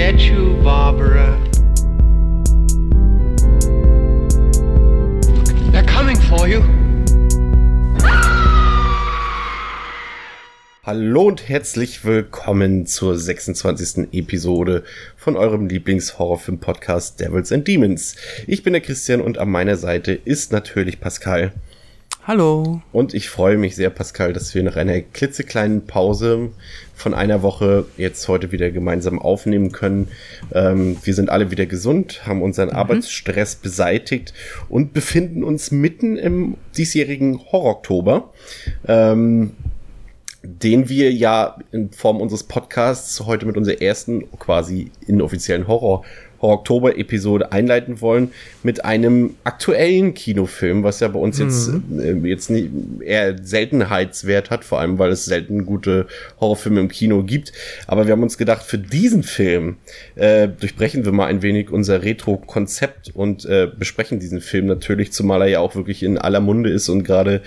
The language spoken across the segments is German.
get you, Barbara. They're coming for you. Hallo und herzlich willkommen zur 26. Episode von eurem Lieblings-Horrorfilm-Podcast Devils and Demons. Ich bin der Christian und an meiner Seite ist natürlich Pascal. Hallo. Und ich freue mich sehr, Pascal, dass wir nach einer klitzekleinen Pause von einer Woche jetzt heute wieder gemeinsam aufnehmen können. Ähm, wir sind alle wieder gesund, haben unseren mhm. Arbeitsstress beseitigt und befinden uns mitten im diesjährigen Horror-Oktober. Ähm, den wir ja in Form unseres Podcasts heute mit unserer ersten quasi inoffiziellen Horror Oktober-Episode einleiten wollen mit einem aktuellen Kinofilm, was ja bei uns jetzt, mhm. äh, jetzt nicht, eher Seltenheitswert hat, vor allem weil es selten gute Horrorfilme im Kino gibt. Aber wir haben uns gedacht, für diesen Film äh, durchbrechen wir mal ein wenig unser Retro-Konzept und äh, besprechen diesen Film natürlich, zumal er ja auch wirklich in aller Munde ist und gerade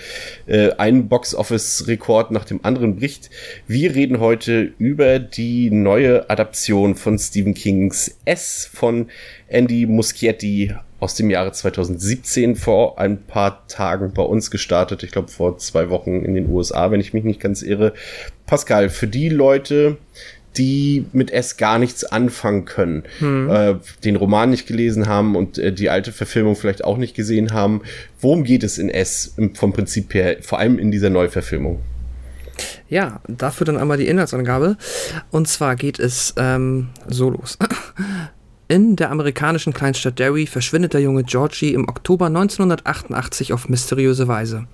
äh, einen Box-Office-Rekord nach dem anderen bricht. Wir reden heute über die neue Adaption von Stephen Kings S von Andy Muschietti aus dem Jahre 2017 vor ein paar Tagen bei uns gestartet. Ich glaube vor zwei Wochen in den USA, wenn ich mich nicht ganz irre. Pascal, für die Leute, die mit S gar nichts anfangen können, hm. äh, den Roman nicht gelesen haben und äh, die alte Verfilmung vielleicht auch nicht gesehen haben. Worum geht es in S vom Prinzip her, vor allem in dieser Neuverfilmung? Ja, dafür dann einmal die Inhaltsangabe. Und zwar geht es ähm, so los. In der amerikanischen Kleinstadt Derry verschwindet der junge Georgie im Oktober 1988 auf mysteriöse Weise.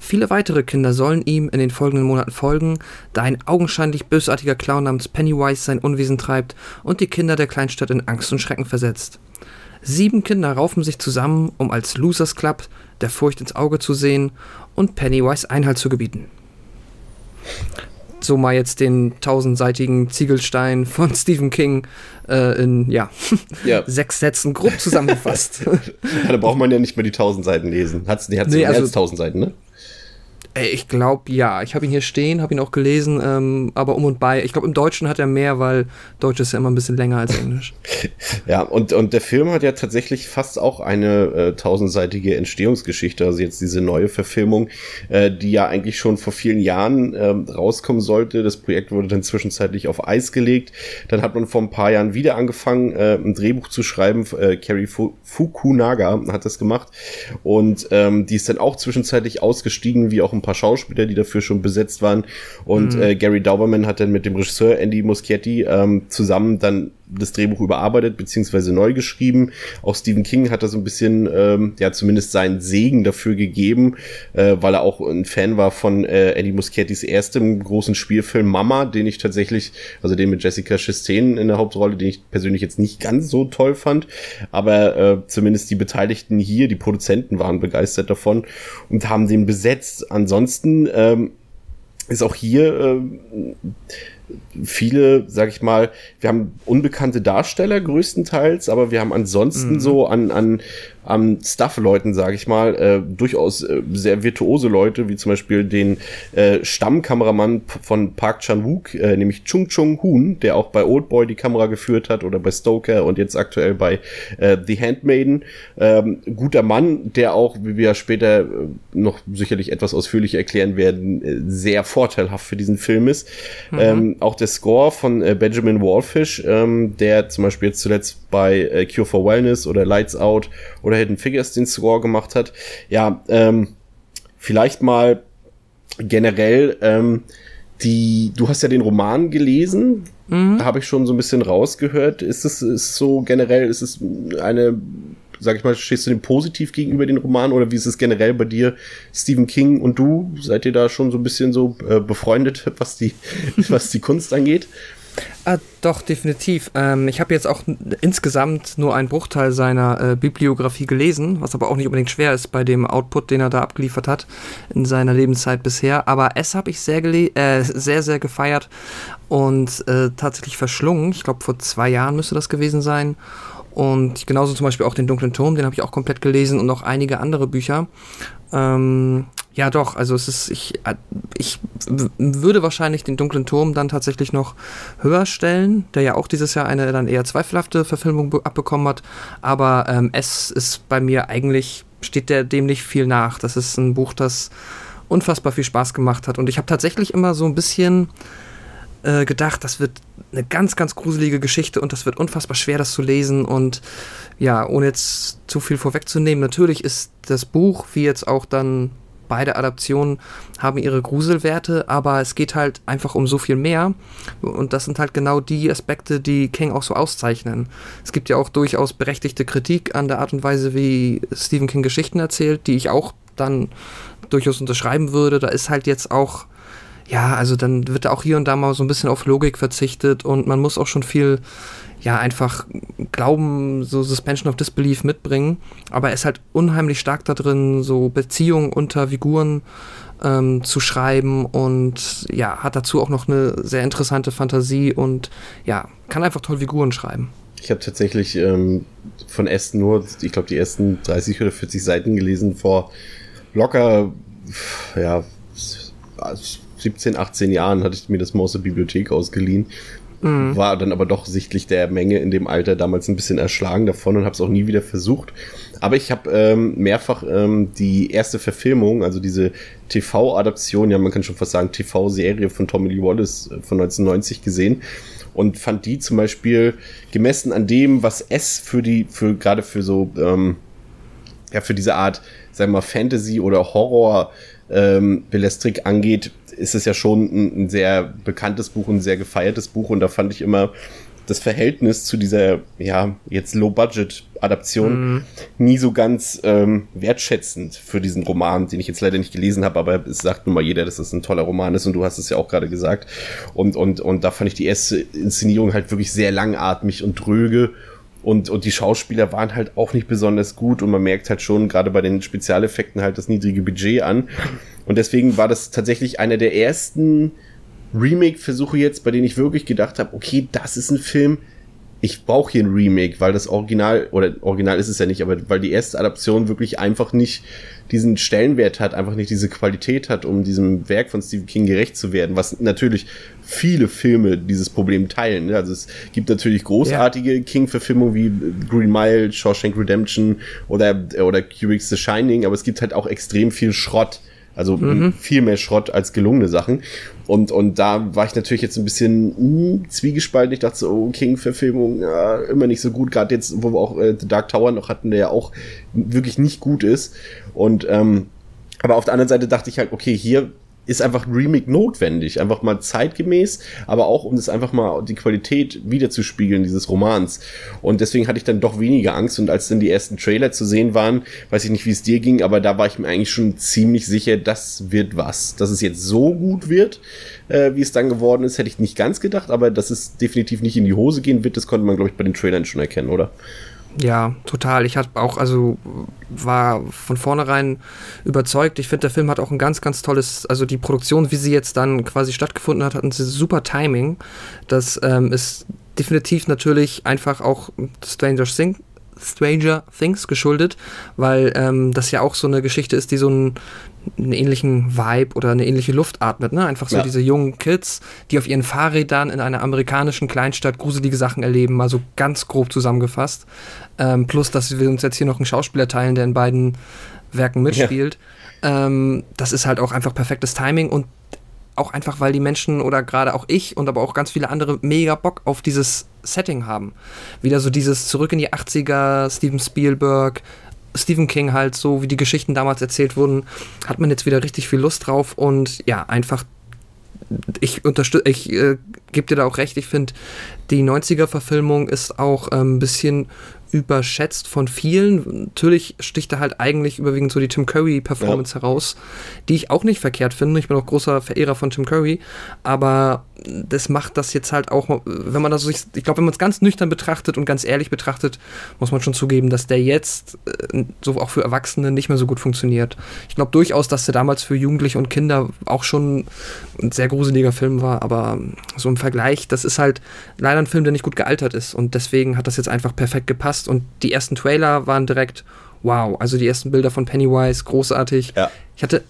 Viele weitere Kinder sollen ihm in den folgenden Monaten folgen, da ein augenscheinlich bösartiger Clown namens Pennywise sein Unwesen treibt und die Kinder der Kleinstadt in Angst und Schrecken versetzt. Sieben Kinder raufen sich zusammen, um als Losers Club der Furcht ins Auge zu sehen und Pennywise Einhalt zu gebieten so mal jetzt den tausendseitigen Ziegelstein von Stephen King äh, in ja, ja, sechs Sätzen grob zusammengefasst. ja, da braucht man ja nicht mehr die tausend Seiten lesen. Hat's, die hat nee, mehr also, als tausend Seiten, ne? Ich glaube ja. Ich habe ihn hier stehen, habe ihn auch gelesen, ähm, aber um und bei. Ich glaube, im Deutschen hat er mehr, weil Deutsch ist ja immer ein bisschen länger als Englisch. ja, und, und der Film hat ja tatsächlich fast auch eine äh, tausendseitige Entstehungsgeschichte. Also jetzt diese neue Verfilmung, äh, die ja eigentlich schon vor vielen Jahren äh, rauskommen sollte. Das Projekt wurde dann zwischenzeitlich auf Eis gelegt. Dann hat man vor ein paar Jahren wieder angefangen, äh, ein Drehbuch zu schreiben. Äh, Carrie Fukunaga hat das gemacht. Und ähm, die ist dann auch zwischenzeitlich ausgestiegen, wie auch ein paar Schauspieler, die dafür schon besetzt waren. Und mhm. äh, Gary Dauberman hat dann mit dem Regisseur Andy Muschietti ähm, zusammen dann das Drehbuch überarbeitet beziehungsweise neu geschrieben. Auch Stephen King hat da so ein bisschen, ähm, ja, zumindest seinen Segen dafür gegeben, äh, weil er auch ein Fan war von äh, Eddie Muschiettis erstem großen Spielfilm Mama, den ich tatsächlich, also den mit Jessica Chastain in der Hauptrolle, den ich persönlich jetzt nicht ganz so toll fand, aber äh, zumindest die Beteiligten hier, die Produzenten waren begeistert davon und haben den besetzt. Ansonsten ähm, ist auch hier äh, viele, sag ich mal, wir haben unbekannte Darsteller größtenteils, aber wir haben ansonsten mhm. so an, an an Stuff-Leuten, sage ich mal, äh, durchaus äh, sehr virtuose Leute, wie zum Beispiel den äh, Stammkameramann von Park Chan-wook, äh, nämlich Chung Chung Hoon, der auch bei Oldboy die Kamera geführt hat oder bei Stoker und jetzt aktuell bei äh, The Handmaiden. Ähm, guter Mann, der auch, wie wir später äh, noch sicherlich etwas ausführlicher erklären werden, äh, sehr vorteilhaft für diesen Film ist. Mhm. Ähm, auch der Score von äh, Benjamin Wallfish, ähm, der zum Beispiel jetzt zuletzt bei äh, Cure for Wellness oder Lights Out oder oder Hidden Figures den Score gemacht hat. Ja, ähm, vielleicht mal generell, ähm, die, du hast ja den Roman gelesen, mhm. habe ich schon so ein bisschen rausgehört. Ist es ist so generell, ist es eine, sag ich mal, stehst du dem positiv gegenüber den Roman oder wie ist es generell bei dir, Stephen King und du? Seid ihr da schon so ein bisschen so äh, befreundet, was die, was die Kunst angeht? Ah, doch, definitiv. Ähm, ich habe jetzt auch insgesamt nur einen Bruchteil seiner äh, Bibliografie gelesen, was aber auch nicht unbedingt schwer ist bei dem Output, den er da abgeliefert hat in seiner Lebenszeit bisher. Aber es habe ich sehr, äh, sehr, sehr gefeiert und äh, tatsächlich verschlungen. Ich glaube, vor zwei Jahren müsste das gewesen sein. Und genauso zum Beispiel auch den Dunklen Turm, den habe ich auch komplett gelesen und noch einige andere Bücher. Ähm, Ja, doch. Also es ist, ich, äh, ich würde wahrscheinlich den dunklen Turm dann tatsächlich noch höher stellen, der ja auch dieses Jahr eine dann eher zweifelhafte Verfilmung abbekommen hat. Aber ähm, es ist bei mir eigentlich, steht der dem nicht viel nach. Das ist ein Buch, das unfassbar viel Spaß gemacht hat. Und ich habe tatsächlich immer so ein bisschen äh, gedacht, das wird eine ganz, ganz gruselige Geschichte und das wird unfassbar schwer, das zu lesen. Und ja, ohne jetzt zu viel vorwegzunehmen, natürlich ist das Buch, wie jetzt auch dann beide Adaptionen haben ihre Gruselwerte, aber es geht halt einfach um so viel mehr. Und das sind halt genau die Aspekte, die King auch so auszeichnen. Es gibt ja auch durchaus berechtigte Kritik an der Art und Weise, wie Stephen King Geschichten erzählt, die ich auch dann durchaus unterschreiben würde. Da ist halt jetzt auch ja, also dann wird auch hier und da mal so ein bisschen auf Logik verzichtet und man muss auch schon viel ja, einfach Glauben, so Suspension of Disbelief mitbringen. Aber er ist halt unheimlich stark da drin, so Beziehungen unter Figuren ähm, zu schreiben und ja, hat dazu auch noch eine sehr interessante Fantasie und ja, kann einfach toll Figuren schreiben. Ich habe tatsächlich ähm, von Aston nur, ich glaube, die ersten 30 oder 40 Seiten gelesen vor locker, ja, 17, 18 Jahren hatte ich mir das mal aus der Bibliothek ausgeliehen Mhm. War dann aber doch sichtlich der Menge in dem Alter damals ein bisschen erschlagen davon und habe es auch nie wieder versucht. Aber ich habe ähm, mehrfach ähm, die erste Verfilmung, also diese TV-Adaption, ja man kann schon fast sagen TV-Serie von Tommy Lee Wallace äh, von 1990 gesehen und fand die zum Beispiel gemessen an dem, was es für die, für gerade für so, ähm, ja, für diese Art, sagen wir mal, Fantasy oder Horror ähm, angeht, ist es ja schon ein, ein, sehr bekanntes Buch und ein sehr gefeiertes Buch und da fand ich immer das Verhältnis zu dieser, ja, jetzt Low-Budget-Adaption mm. nie so ganz ähm, wertschätzend für diesen Roman, den ich jetzt leider nicht gelesen habe, aber es sagt nun mal jeder, dass das ein toller Roman ist und du hast es ja auch gerade gesagt. Und, und, und da fand ich die erste Inszenierung halt wirklich sehr langatmig und dröge und, und die Schauspieler waren halt auch nicht besonders gut und man merkt halt schon gerade bei den Spezialeffekten halt das niedrige Budget an. Und deswegen war das tatsächlich einer der ersten Remake-Versuche jetzt, bei denen ich wirklich gedacht habe, okay, das ist ein Film, ich brauche hier ein Remake, weil das Original, oder Original ist es ja nicht, aber weil die erste Adaption wirklich einfach nicht diesen Stellenwert hat, einfach nicht diese Qualität hat, um diesem Werk von Stephen King gerecht zu werden, was natürlich viele Filme dieses Problem teilen. Also es gibt natürlich großartige ja. King-Verfilmungen wie Green Mile, Shawshank Redemption oder, oder Kubrick's The Shining, aber es gibt halt auch extrem viel Schrott. Also mhm. viel mehr Schrott als gelungene Sachen. Und, und da war ich natürlich jetzt ein bisschen mh, hm, zwiegespalten. Ich dachte so, oh, King-Verfilmung, ja, immer nicht so gut. Gerade jetzt, wo wir auch äh, The Dark Tower noch hatten, der ja auch wirklich nicht gut ist. Und ähm, aber auf der anderen Seite dachte ich halt, okay, hier ist einfach ein Remake notwendig, einfach mal zeitgemäß, aber auch um das einfach mal die Qualität wiederzuspiegeln dieses Romans. Und deswegen hatte ich dann doch weniger Angst und als dann die ersten Trailer zu sehen waren, weiß ich nicht, wie es dir ging, aber da war ich mir eigentlich schon ziemlich sicher, das wird was. Dass es jetzt so gut wird, äh, wie es dann geworden ist, hätte ich nicht ganz gedacht, aber dass es definitiv nicht in die Hose gehen wird, das konnte man, glaube ich, bei den Trailern schon erkennen, oder? Ja, total. Ich hatte auch, also war von vornherein überzeugt. Ich finde, der Film hat auch ein ganz, ganz tolles, also die Produktion, wie sie jetzt dann quasi stattgefunden hat, hat ein super Timing. Das ähm, ist definitiv natürlich einfach auch Stranger Things Stranger Things geschuldet, weil ähm, das ja auch so eine Geschichte ist, die so einen, einen ähnlichen Vibe oder eine ähnliche Luft atmet. Ne? Einfach so ja. diese jungen Kids, die auf ihren Fahrrädern in einer amerikanischen Kleinstadt gruselige Sachen erleben, mal so ganz grob zusammengefasst. Ähm, plus, dass wir uns jetzt hier noch einen Schauspieler teilen, der in beiden Werken mitspielt. Ja. Ähm, das ist halt auch einfach perfektes Timing und auch einfach, weil die Menschen oder gerade auch ich und aber auch ganz viele andere mega Bock auf dieses Setting haben. Wieder so dieses zurück in die 80er, Steven Spielberg, Stephen King halt, so wie die Geschichten damals erzählt wurden, hat man jetzt wieder richtig viel Lust drauf und ja, einfach ich unterstütze, ich äh, gebe dir da auch recht, ich finde, die 90er-Verfilmung ist auch ähm, ein bisschen überschätzt von vielen. Natürlich sticht da halt eigentlich überwiegend so die Tim Curry-Performance ja. heraus, die ich auch nicht verkehrt finde. Ich bin auch großer Verehrer von Tim Curry, aber das macht das jetzt halt auch, wenn man das so, ich glaube, wenn man es ganz nüchtern betrachtet und ganz ehrlich betrachtet, muss man schon zugeben, dass der jetzt äh, so auch für Erwachsene nicht mehr so gut funktioniert. Ich glaube durchaus, dass der damals für Jugendliche und Kinder auch schon ein sehr gruseliger Film war, aber so im Vergleich, das ist halt leider ein Film, der nicht gut gealtert ist und deswegen hat das jetzt einfach perfekt gepasst gepasst und die ersten Trailer waren direkt wow. Also die ersten Bilder von Pennywise, großartig. Ja. Ich hatte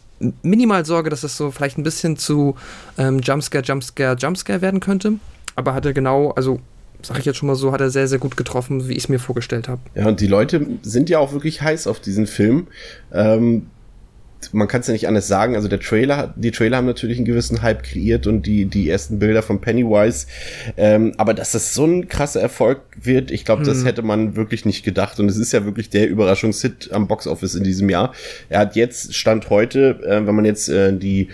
minimal Sorge, dass das so vielleicht ein bisschen zu ähm, Jumpscare, Jumpscare, Jumpscare werden könnte. Aber hat er genau, also sag ich jetzt schon mal so, hat er sehr, sehr gut getroffen, wie ich es mir vorgestellt habe. Ja, und die Leute sind ja auch wirklich heiß auf diesen Film. Ähm, man kann es ja nicht anders sagen. Also der Trailer, die Trailer haben natürlich einen gewissen Hype kreiert und die, die ersten Bilder von Pennywise. Ähm, aber dass das so ein krasser Erfolg wird, ich glaube, das Hm. hätte man wirklich nicht gedacht. Und es ist ja wirklich der Überraschungshit am Boxoffice in diesem Jahr. Er hat jetzt, Stand heute, äh, wenn man jetzt äh, die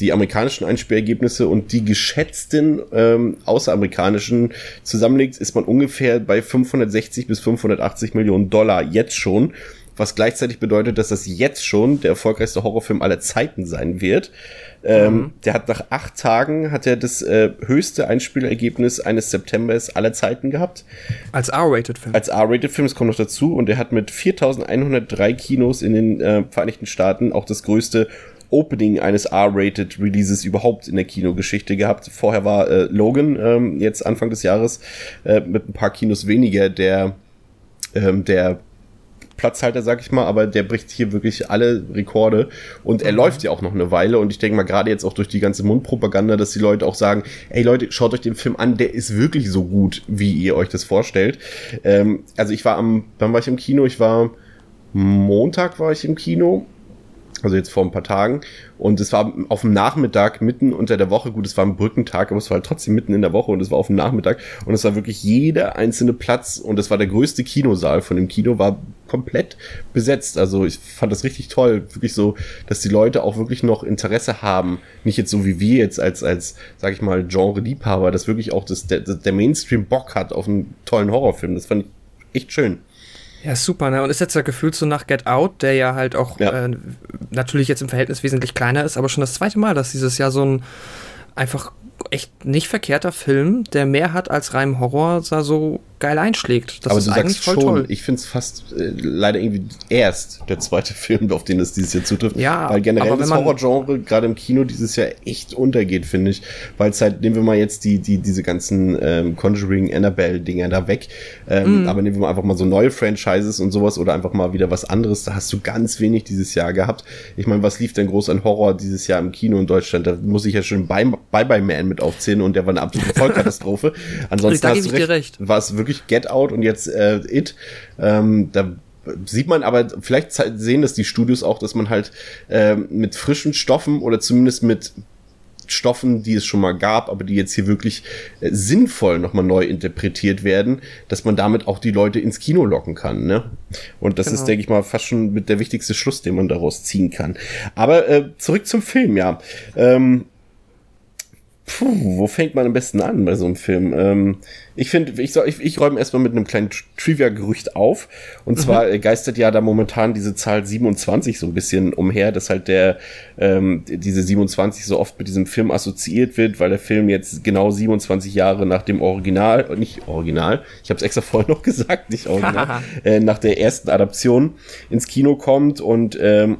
die amerikanischen Einspielergebnisse und die geschätzten ähm, außeramerikanischen zusammenlegt, ist man ungefähr bei 560 bis 580 Millionen Dollar jetzt schon was gleichzeitig bedeutet, dass das jetzt schon der erfolgreichste Horrorfilm aller Zeiten sein wird. Ähm, der hat nach acht Tagen hat er das äh, höchste Einspielergebnis eines Septembers aller Zeiten gehabt. Als R-Rated-Film. Als R-Rated-Film, das kommt noch dazu, und er hat mit 4103 Kinos in den äh, Vereinigten Staaten auch das größte Opening eines R-Rated-Releases überhaupt in der Kinogeschichte gehabt. Vorher war äh, Logan ähm, jetzt Anfang des Jahres äh, mit ein paar Kinos weniger der ähm, der Platzhalter, sag ich mal, aber der bricht hier wirklich alle Rekorde und er läuft ja auch noch eine Weile und ich denke mal gerade jetzt auch durch die ganze Mundpropaganda, dass die Leute auch sagen, ey Leute, schaut euch den Film an, der ist wirklich so gut, wie ihr euch das vorstellt. Ähm, also ich war am, wann war ich im Kino? Ich war Montag war ich im Kino also jetzt vor ein paar Tagen. Und es war auf dem Nachmittag mitten unter der Woche. Gut, es war ein Brückentag, aber es war halt trotzdem mitten in der Woche und es war auf dem Nachmittag. Und es war wirklich jeder einzelne Platz und es war der größte Kinosaal von dem Kino, war komplett besetzt. Also ich fand das richtig toll. Wirklich so, dass die Leute auch wirklich noch Interesse haben. Nicht jetzt so wie wir jetzt als, als, sag ich mal, Genre-Liebhaber, dass wirklich auch das, der, der Mainstream Bock hat auf einen tollen Horrorfilm. Das fand ich echt schön. Ja, super, ne? Und ist jetzt ja gefühlt so nach Get Out, der ja halt auch Ja. Äh, natürlich jetzt im Verhältnis wesentlich kleiner ist, aber schon das zweite Mal, dass dieses Jahr so ein einfach echt nicht verkehrter Film, der mehr hat als rein Horror, da so geil einschlägt. Das aber ist du eigentlich sagst voll schon, toll. ich finde es fast äh, leider irgendwie erst der zweite Film, auf den es dieses Jahr zutrifft. Ja, weil generell aber wenn das Horrorgenre gerade im Kino dieses Jahr echt untergeht, finde ich. Weil es halt, nehmen wir mal jetzt die, die, diese ganzen ähm, Conjuring, Annabelle-Dinger da weg. Ähm, Mhm. Aber nehmen wir mal einfach mal so neue Franchises und sowas oder einfach mal wieder was anderes. Da hast du ganz wenig dieses Jahr gehabt. Ich meine, was lief denn groß an Horror dieses Jahr im Kino in Deutschland? Da muss ich ja schon Bye Bye, Bye Man mit aufzählen und der war eine absolute Vollkatastrophe. Ansonsten hast du recht, recht. war es wirklich Get Out und jetzt äh, It. Ähm, da sieht man aber, vielleicht sehen das die Studios auch, dass man halt ähm, mit frischen Stoffen oder zumindest mit Stoffen, die es schon mal gab, aber die jetzt hier wirklich äh, sinnvoll nochmal neu interpretiert werden, dass man damit auch die Leute ins Kino locken kann. Ne? Und das Genau. ist, denke ich mal, fast schon mit der wichtigste Schluss, den man daraus ziehen kann. Aber äh, zurück zum Film, ja. Ähm, Puh, wo fängt man am besten an bei so einem Film? Ähm, ich finde, ich, soll- ich, ich räume erstmal mit einem kleinen Tr- Trivia-Gerücht auf. Und zwar äh, geistert ja da momentan diese Zahl 27 so ein bisschen umher, dass halt der ähm, diese 27 so oft mit diesem Film assoziiert wird, weil der Film jetzt genau 27 Jahre nach dem Original, äh, nicht Original, ich habe es extra vorher noch gesagt, nicht Original, äh, nach der ersten Adaption ins Kino kommt und ähm,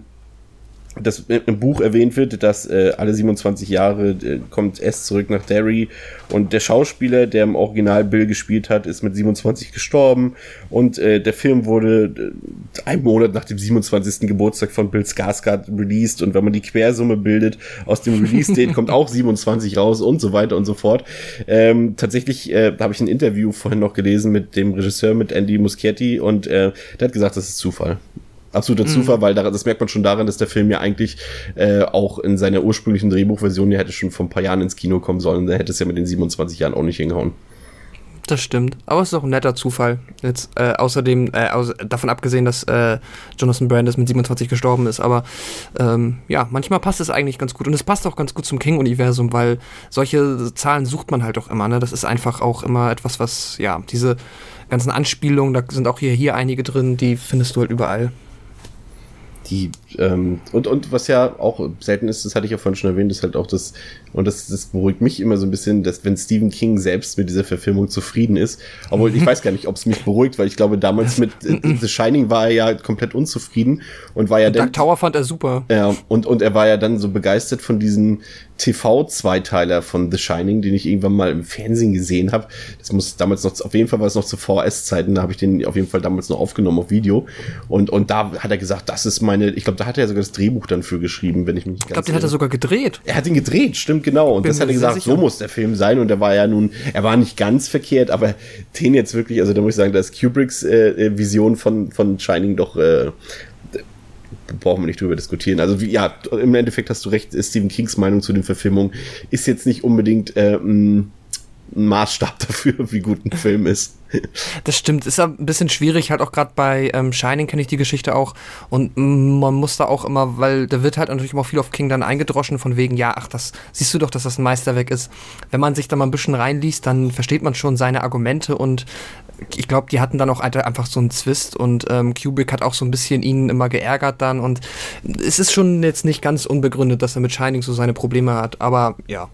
das im Buch erwähnt wird, dass äh, alle 27 Jahre äh, kommt S zurück nach Derry und der Schauspieler, der im Original Bill gespielt hat, ist mit 27 gestorben und äh, der Film wurde äh, einen Monat nach dem 27. Geburtstag von Bill Skarsgård released und wenn man die Quersumme bildet aus dem Release-Date kommt auch 27 raus und so weiter und so fort. Ähm, tatsächlich äh, habe ich ein Interview vorhin noch gelesen mit dem Regisseur, mit Andy Muschietti und äh, der hat gesagt, das ist Zufall absoluter Zufall, weil da, das merkt man schon daran, dass der Film ja eigentlich äh, auch in seiner ursprünglichen Drehbuchversion, der hätte schon vor ein paar Jahren ins Kino kommen sollen, da hätte es ja mit den 27 Jahren auch nicht hingehauen. Das stimmt. Aber es ist auch ein netter Zufall. Jetzt äh, außerdem, äh, aus, davon abgesehen, dass äh, Jonathan Brandis mit 27 gestorben ist. Aber ähm, ja, manchmal passt es eigentlich ganz gut. Und es passt auch ganz gut zum King-Universum, weil solche Zahlen sucht man halt auch immer. Ne? Das ist einfach auch immer etwas, was, ja, diese ganzen Anspielungen, da sind auch hier, hier einige drin, die findest du halt überall. Die, ähm, und, und was ja auch selten ist, das hatte ich ja vorhin schon erwähnt, ist halt auch das, und das, das beruhigt mich immer so ein bisschen, dass wenn Stephen King selbst mit dieser Verfilmung zufrieden ist, obwohl ich weiß gar nicht, ob es mich beruhigt, weil ich glaube, damals mit äh, The Shining war er ja komplett unzufrieden und war ja Dark dann, Tower fand er super. Ja, und, und er war ja dann so begeistert von diesen, TV-Zweiteiler von The Shining, den ich irgendwann mal im Fernsehen gesehen habe. Das muss damals noch, auf jeden Fall war es noch zu VS-Zeiten, da habe ich den auf jeden Fall damals noch aufgenommen auf Video. Und, und da hat er gesagt, das ist meine, ich glaube, da hat er sogar das Drehbuch dann für geschrieben, wenn ich mich nicht Ich glaube, den hat er sogar gedreht. Er hat ihn gedreht, stimmt genau. Und Bin das hat er gesagt, sicher. so muss der Film sein. Und er war ja nun, er war nicht ganz verkehrt, aber den jetzt wirklich, also da muss ich sagen, da ist Kubricks äh, äh, Vision von, von Shining doch, äh, brauchen wir nicht drüber diskutieren. Also wie, ja, im Endeffekt hast du recht, Stephen Kings Meinung zu den Verfilmungen ist jetzt nicht unbedingt äh, ein Maßstab dafür, wie gut ein Film ist. Das stimmt, ist ein bisschen schwierig, halt auch gerade bei ähm, Shining kenne ich die Geschichte auch und man muss da auch immer, weil da wird halt natürlich immer viel auf King dann eingedroschen von wegen, ja, ach, das siehst du doch, dass das ein Meisterwerk ist. Wenn man sich da mal ein bisschen reinliest, dann versteht man schon seine Argumente und ich glaube, die hatten dann auch einfach so einen Zwist und ähm, Kubrick hat auch so ein bisschen ihn immer geärgert dann und es ist schon jetzt nicht ganz unbegründet, dass er mit Shining so seine Probleme hat, aber ja,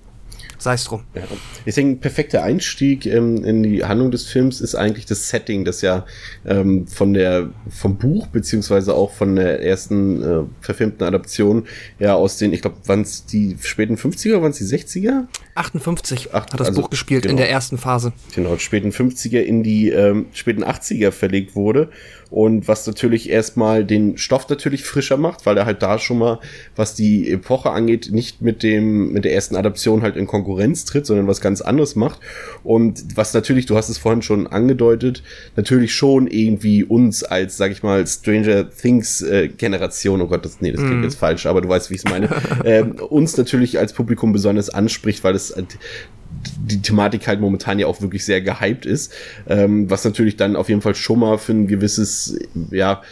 sei es drum. Ja. Ich denke, ein perfekter Einstieg ähm, in die Handlung des Films ist eigentlich das Setting, das ja ähm, von der vom Buch beziehungsweise auch von der ersten äh, verfilmten Adaption ja aus den, ich glaube, waren es die späten 50er, waren es die 60er? 58 Ach, hat das also, Buch gespielt in genau. der ersten Phase. Genau, späten 50er in die ähm, späten 80er verlegt wurde. Und was natürlich erstmal den Stoff natürlich frischer macht, weil er halt da schon mal, was die Epoche angeht, nicht mit dem, mit der ersten Adaption halt in Konkurrenz tritt, sondern was ganz anderes macht. Und was natürlich, du hast es vorhin schon angedeutet, natürlich schon irgendwie uns als, sag ich mal, Stranger Things äh, Generation, oh Gott, das, nee, das klingt jetzt falsch, aber du weißt, wie ich es meine, ähm, uns natürlich als Publikum besonders anspricht, weil es die Thematik halt momentan ja auch wirklich sehr gehypt ist, ähm, was natürlich dann auf jeden Fall schon mal für ein gewisses, ja,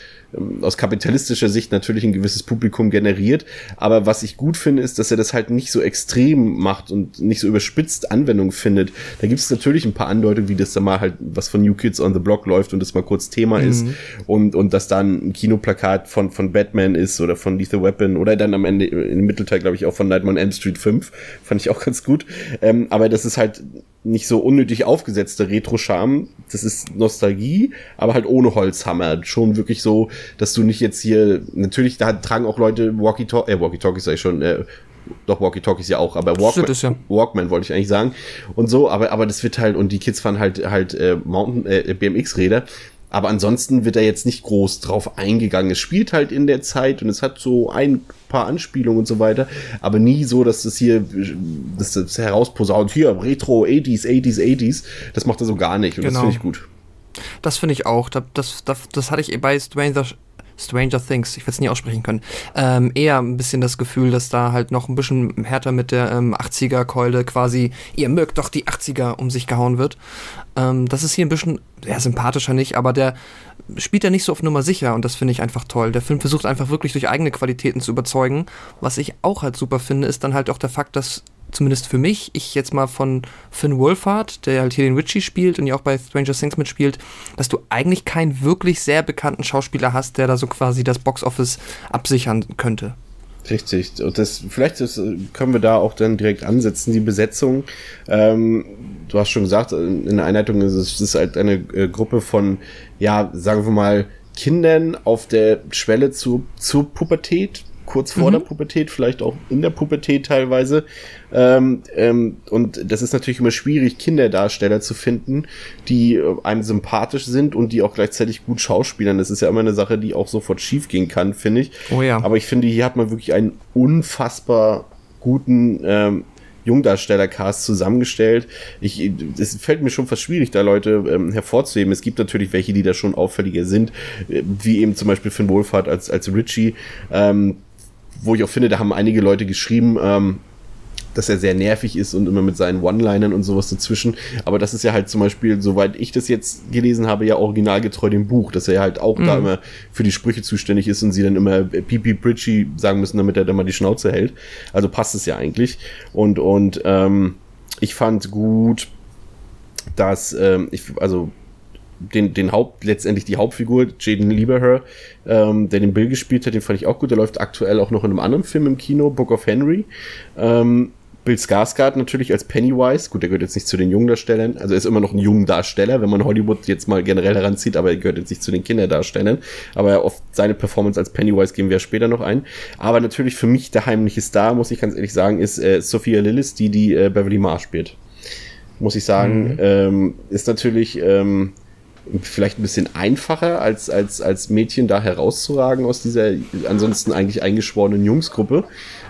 aus kapitalistischer Sicht natürlich ein gewisses Publikum generiert. Aber was ich gut finde, ist, dass er das halt nicht so extrem macht und nicht so überspitzt Anwendung findet. Da gibt es natürlich ein paar Andeutungen, wie das da mal halt was von New Kids on the Block läuft und das mal kurz Thema ist und, und dass dann ein Kinoplakat von, von Batman ist oder von Lethal Weapon oder dann am Ende im Mittelteil, glaube ich, auch von Nightmare on Elm Street 5. Fand ich auch ganz gut. Ähm, aber das ist halt nicht so unnötig aufgesetzte Retro-Charme. Das ist Nostalgie, aber halt ohne Holzhammer. Schon wirklich so, dass du nicht jetzt hier, natürlich, da tragen auch Leute Walkie-Talkies, äh, Walkie-Talkies sag ich schon, äh, doch Walkie-Talkies ja auch, aber Walkman, Stimmt, ja. Walkman wollte ich eigentlich sagen. Und so, aber, aber das wird halt, und die Kids fahren halt, halt äh, Mountain, äh, BMX-Räder. Aber ansonsten wird er jetzt nicht groß drauf eingegangen. Es spielt halt in der Zeit und es hat so ein paar Anspielungen und so weiter, aber nie so, dass das hier, dass das herausposaunt, hier, Retro, 80s, 80s, 80s. Das macht er so gar nicht und das Genau. finde ich gut. Das finde ich auch. Das, das, das, das hatte ich bei Stranger, Stranger Things, ich werde es nie aussprechen können, ähm, eher ein bisschen das Gefühl, dass da halt noch ein bisschen härter mit der ähm, 80er-Keule quasi, ihr mögt doch die 80er, um sich gehauen wird. Ähm, das ist hier ein bisschen, ja, sympathischer nicht, aber der spielt ja nicht so auf Nummer sicher und das finde ich einfach toll. Der Film versucht einfach wirklich durch eigene Qualitäten zu überzeugen. Was ich auch halt super finde, ist dann halt auch der Fakt, dass zumindest für mich, ich jetzt mal von Finn Wolfhard, der halt hier den Richie spielt und ja auch bei Stranger Things mitspielt, dass du eigentlich keinen wirklich sehr bekannten Schauspieler hast, der da so quasi das Boxoffice absichern könnte. Richtig. Und das, vielleicht ist, können wir da auch dann direkt ansetzen, die Besetzung. Ähm, du hast schon gesagt, in der Einleitung ist es, ist halt eine äh, Gruppe von, ja, sagen wir mal, Kindern auf der Schwelle zu, zur Pubertät, kurz vor Mhm. der Pubertät, vielleicht auch in der Pubertät teilweise. Ähm, ähm, und das ist natürlich immer schwierig, Kinderdarsteller zu finden, die äh, einem sympathisch sind und die auch gleichzeitig gut schauspielern. Das ist ja immer eine Sache, die auch sofort schief gehen kann, finde ich. Oh ja. Aber ich finde, hier hat man wirklich einen unfassbar guten ähm, Jungdarsteller-Cast zusammengestellt. Ich, es fällt mir schon fast schwierig, da Leute ähm, hervorzuheben. Es gibt natürlich welche, die da schon auffälliger sind, äh, wie eben zum Beispiel Finn Wolfhard als, als Richie, ähm, wo ich auch finde, da haben einige Leute geschrieben, ähm, dass er sehr nervig ist und immer mit seinen One-Linern und sowas dazwischen. Aber das ist ja halt zum Beispiel, soweit ich das jetzt gelesen habe, ja originalgetreu dem Buch, dass er halt auch da immer für die Sprüche zuständig ist und sie dann immer Pipi Pritchie sagen müssen, damit er dann mal die Schnauze hält. Also passt es ja eigentlich. Und, und ähm, ich fand gut, dass ähm, ich, also den, den Haupt, letztendlich die Hauptfigur, Jaden Lieberher, ähm, der den Bill gespielt hat, den fand ich auch gut. Der läuft aktuell auch noch in einem anderen Film im Kino, Book of Henry. Ähm, Bill Skarsgård natürlich als Pennywise. Gut, der gehört jetzt nicht zu den jungen Darstellern. Also er ist immer noch ein junger Darsteller, wenn man Hollywood jetzt mal generell heranzieht, aber er gehört jetzt nicht zu den Kinderdarstellern. Aber auf seine Performance als Pennywise gehen wir später noch ein. Aber natürlich für mich der heimliche Star, muss ich ganz ehrlich sagen, ist äh, Sophia Lillis, die die äh, Beverly Marsh spielt. Muss ich sagen, mhm. ähm, ist natürlich ähm, vielleicht ein bisschen einfacher als, als, als Mädchen da herauszuragen aus dieser ansonsten eigentlich eingeschworenen Jungsgruppe.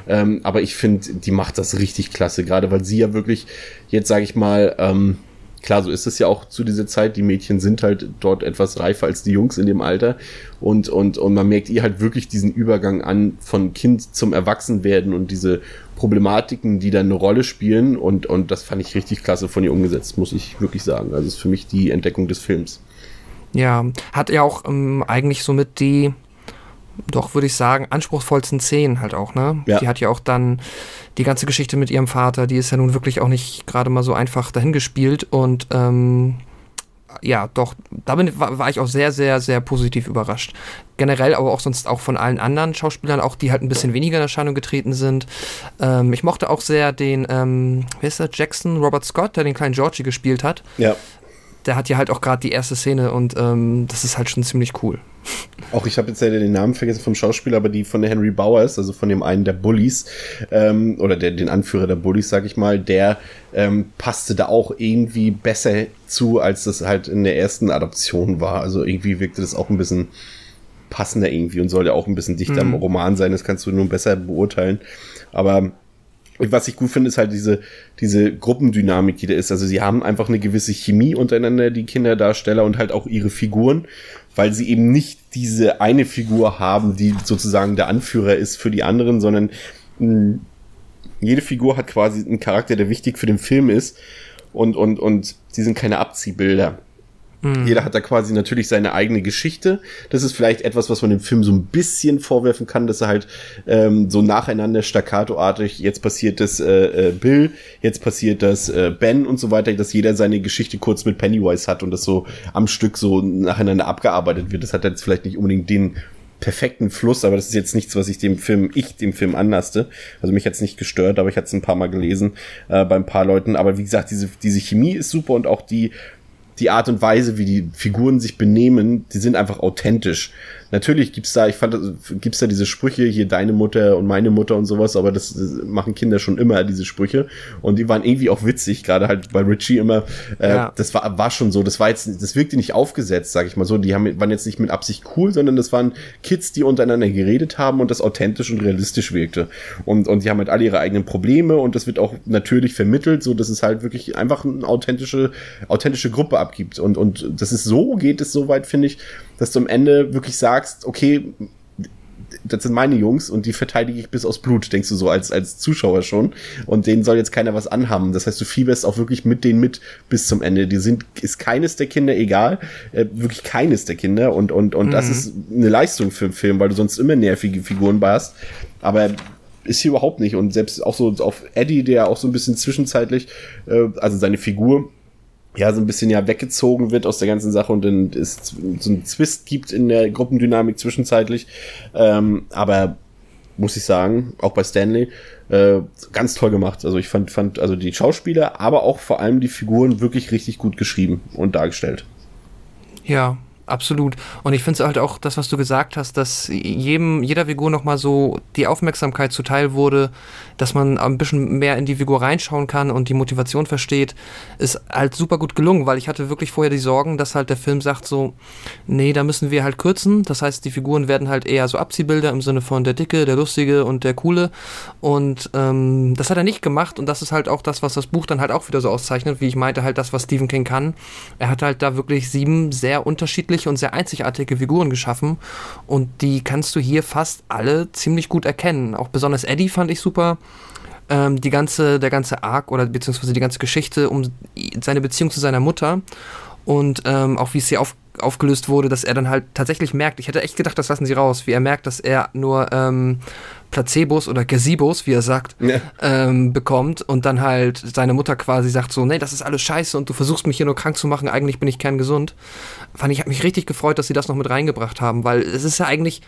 Ähm, aber ich finde, die macht das richtig klasse, gerade weil sie ja wirklich, jetzt sage ich mal, ähm, klar, so ist es ja auch zu dieser Zeit. Die Mädchen sind halt dort etwas reifer als die Jungs in dem Alter. Und, und, und man merkt ihr halt wirklich diesen Übergang an von Kind zum Erwachsenwerden und diese Problematiken, die dann eine Rolle spielen. Und, und das fand ich richtig klasse von ihr umgesetzt, muss ich wirklich sagen. Also ist für mich die Entdeckung des Films. Ja, hat ja auch ähm, eigentlich somit die doch, würde ich sagen, anspruchsvollsten Szenen halt auch, ne? Ja. Die hat ja auch dann die ganze Geschichte mit ihrem Vater, die ist ja nun wirklich auch nicht gerade mal so einfach dahingespielt und ähm, ja, doch, da bin, war, war, ich auch sehr, sehr, sehr positiv überrascht. Generell aber auch sonst auch von allen anderen Schauspielern, auch die halt ein bisschen weniger in Erscheinung getreten sind. Ähm, ich mochte auch sehr den, ähm, wer ist der, Jackson, Robert Scott, der den kleinen Georgie gespielt hat. Ja. Der hat ja halt auch gerade die erste Szene und ähm, das ist halt schon ziemlich cool. Auch ich habe jetzt leider den Namen vergessen vom Schauspieler, aber die von der Henry Bowers, also von dem einen der Bullies, ähm, oder der, den Anführer der Bullies, sag ich mal, der ähm, passte da auch irgendwie besser zu, als das halt in der ersten Adoption war. Also irgendwie wirkte das auch ein bisschen passender irgendwie und soll ja auch ein bisschen dichter mhm. am Roman sein, das kannst du nun besser beurteilen. Aber was ich gut finde, ist halt diese, diese Gruppendynamik, die da ist. Also sie haben einfach eine gewisse Chemie untereinander, die Kinderdarsteller und halt auch ihre Figuren weil sie eben nicht diese eine Figur haben, die sozusagen der Anführer ist für die anderen, sondern mh, hm, jede Figur hat quasi einen Charakter, der wichtig für den Film ist und, und, und sie sind keine Abziehbilder. Mhm. Jeder hat da quasi natürlich seine eigene Geschichte. Das ist vielleicht etwas, was man dem Film so ein bisschen vorwerfen kann, dass er halt ähm, so nacheinander staccatoartig, jetzt passiert das äh, äh, Bill, jetzt passiert das äh, Ben und so weiter, dass jeder seine Geschichte kurz mit Pennywise hat und das so am Stück so nacheinander abgearbeitet wird. Das hat jetzt vielleicht nicht unbedingt den perfekten Fluss, aber das ist jetzt nichts, was ich dem Film, ich dem Film anlasste. Also mich hat's nicht gestört, aber ich hatte es ein paar Mal gelesen äh, bei ein paar Leuten. Aber wie gesagt, diese, diese Chemie ist super und auch die die Art und Weise, wie die Figuren sich benehmen, die sind einfach authentisch natürlich gibt's da, ich fand, gibt's da diese Sprüche, hier deine Mutter und meine Mutter und sowas, aber das, das machen Kinder schon immer, diese Sprüche. Und die waren irgendwie auch witzig, gerade halt bei Richie immer. Äh, ja. Das war, war schon so, das war jetzt, das wirkte nicht aufgesetzt, sag ich mal so. Die haben, waren jetzt nicht mit Absicht cool, sondern das waren Kids, die untereinander geredet haben und das authentisch und realistisch wirkte. Und, und die haben halt alle ihre eigenen Probleme und das wird auch natürlich vermittelt, so dass es halt wirklich einfach eine authentische, authentische Gruppe abgibt. Und, und das ist so, geht es so weit, finde ich, dass du am Ende wirklich sagst, okay, das sind meine Jungs und die verteidige ich bis aus Blut, denkst du so als, als Zuschauer schon. Und denen soll jetzt keiner was anhaben. Das heißt, du fieberst auch wirklich mit denen mit bis zum Ende. Die sind, ist keines der Kinder egal, äh, wirklich keines der Kinder. Und, und, und mhm. das ist eine Leistung für einen Film, weil du sonst immer nervige Figuren bei hast. Aber ist hier überhaupt nicht. Und selbst auch so auf Eddie, der auch so ein bisschen zwischenzeitlich, äh, also seine Figur, ja, so ein bisschen ja weggezogen wird aus der ganzen Sache und dann es so ein Zwist gibt in der Gruppendynamik zwischenzeitlich. Ähm, aber muss ich sagen, auch bei Stanley, äh, ganz toll gemacht. Also ich fand, fand also die Schauspieler, aber auch vor allem die Figuren wirklich richtig gut geschrieben und dargestellt. Ja, absolut. Und ich finde es halt auch das, was du gesagt hast, dass jedem, jeder Figur nochmal so die Aufmerksamkeit zuteil wurde, dass man ein bisschen mehr in die Figur reinschauen kann und die Motivation versteht, ist halt super gut gelungen, weil ich hatte wirklich vorher die Sorgen, dass halt der Film sagt so, nee, da müssen wir halt kürzen. Das heißt, die Figuren werden halt eher so Abziehbilder im Sinne von der Dicke, der Lustige und der Coole. Und ähm, das hat er nicht gemacht und das ist halt auch das, was das Buch dann halt auch wieder so auszeichnet, wie ich meinte, halt das, was Stephen King kann. Er hat halt da wirklich sieben sehr unterschiedliche und sehr einzigartige Figuren geschaffen und die kannst du hier fast alle ziemlich gut erkennen. Auch besonders Eddie fand ich super ähm, die ganze, der ganze Arc oder beziehungsweise die ganze Geschichte um seine Beziehung zu seiner Mutter und ähm, auch wie es hier auf, aufgelöst wurde, dass er dann halt tatsächlich merkt, ich hätte echt gedacht, das lassen sie raus, wie er merkt, dass er nur ähm, Placebos oder Gazebos, wie er sagt, ja. ähm, bekommt und dann halt seine Mutter quasi sagt so, nee, das ist alles scheiße und du versuchst mich hier nur krank zu machen, eigentlich bin ich kerngesund. Fand ich, hat mich richtig gefreut, dass sie das noch mit reingebracht haben, weil es ist ja eigentlich,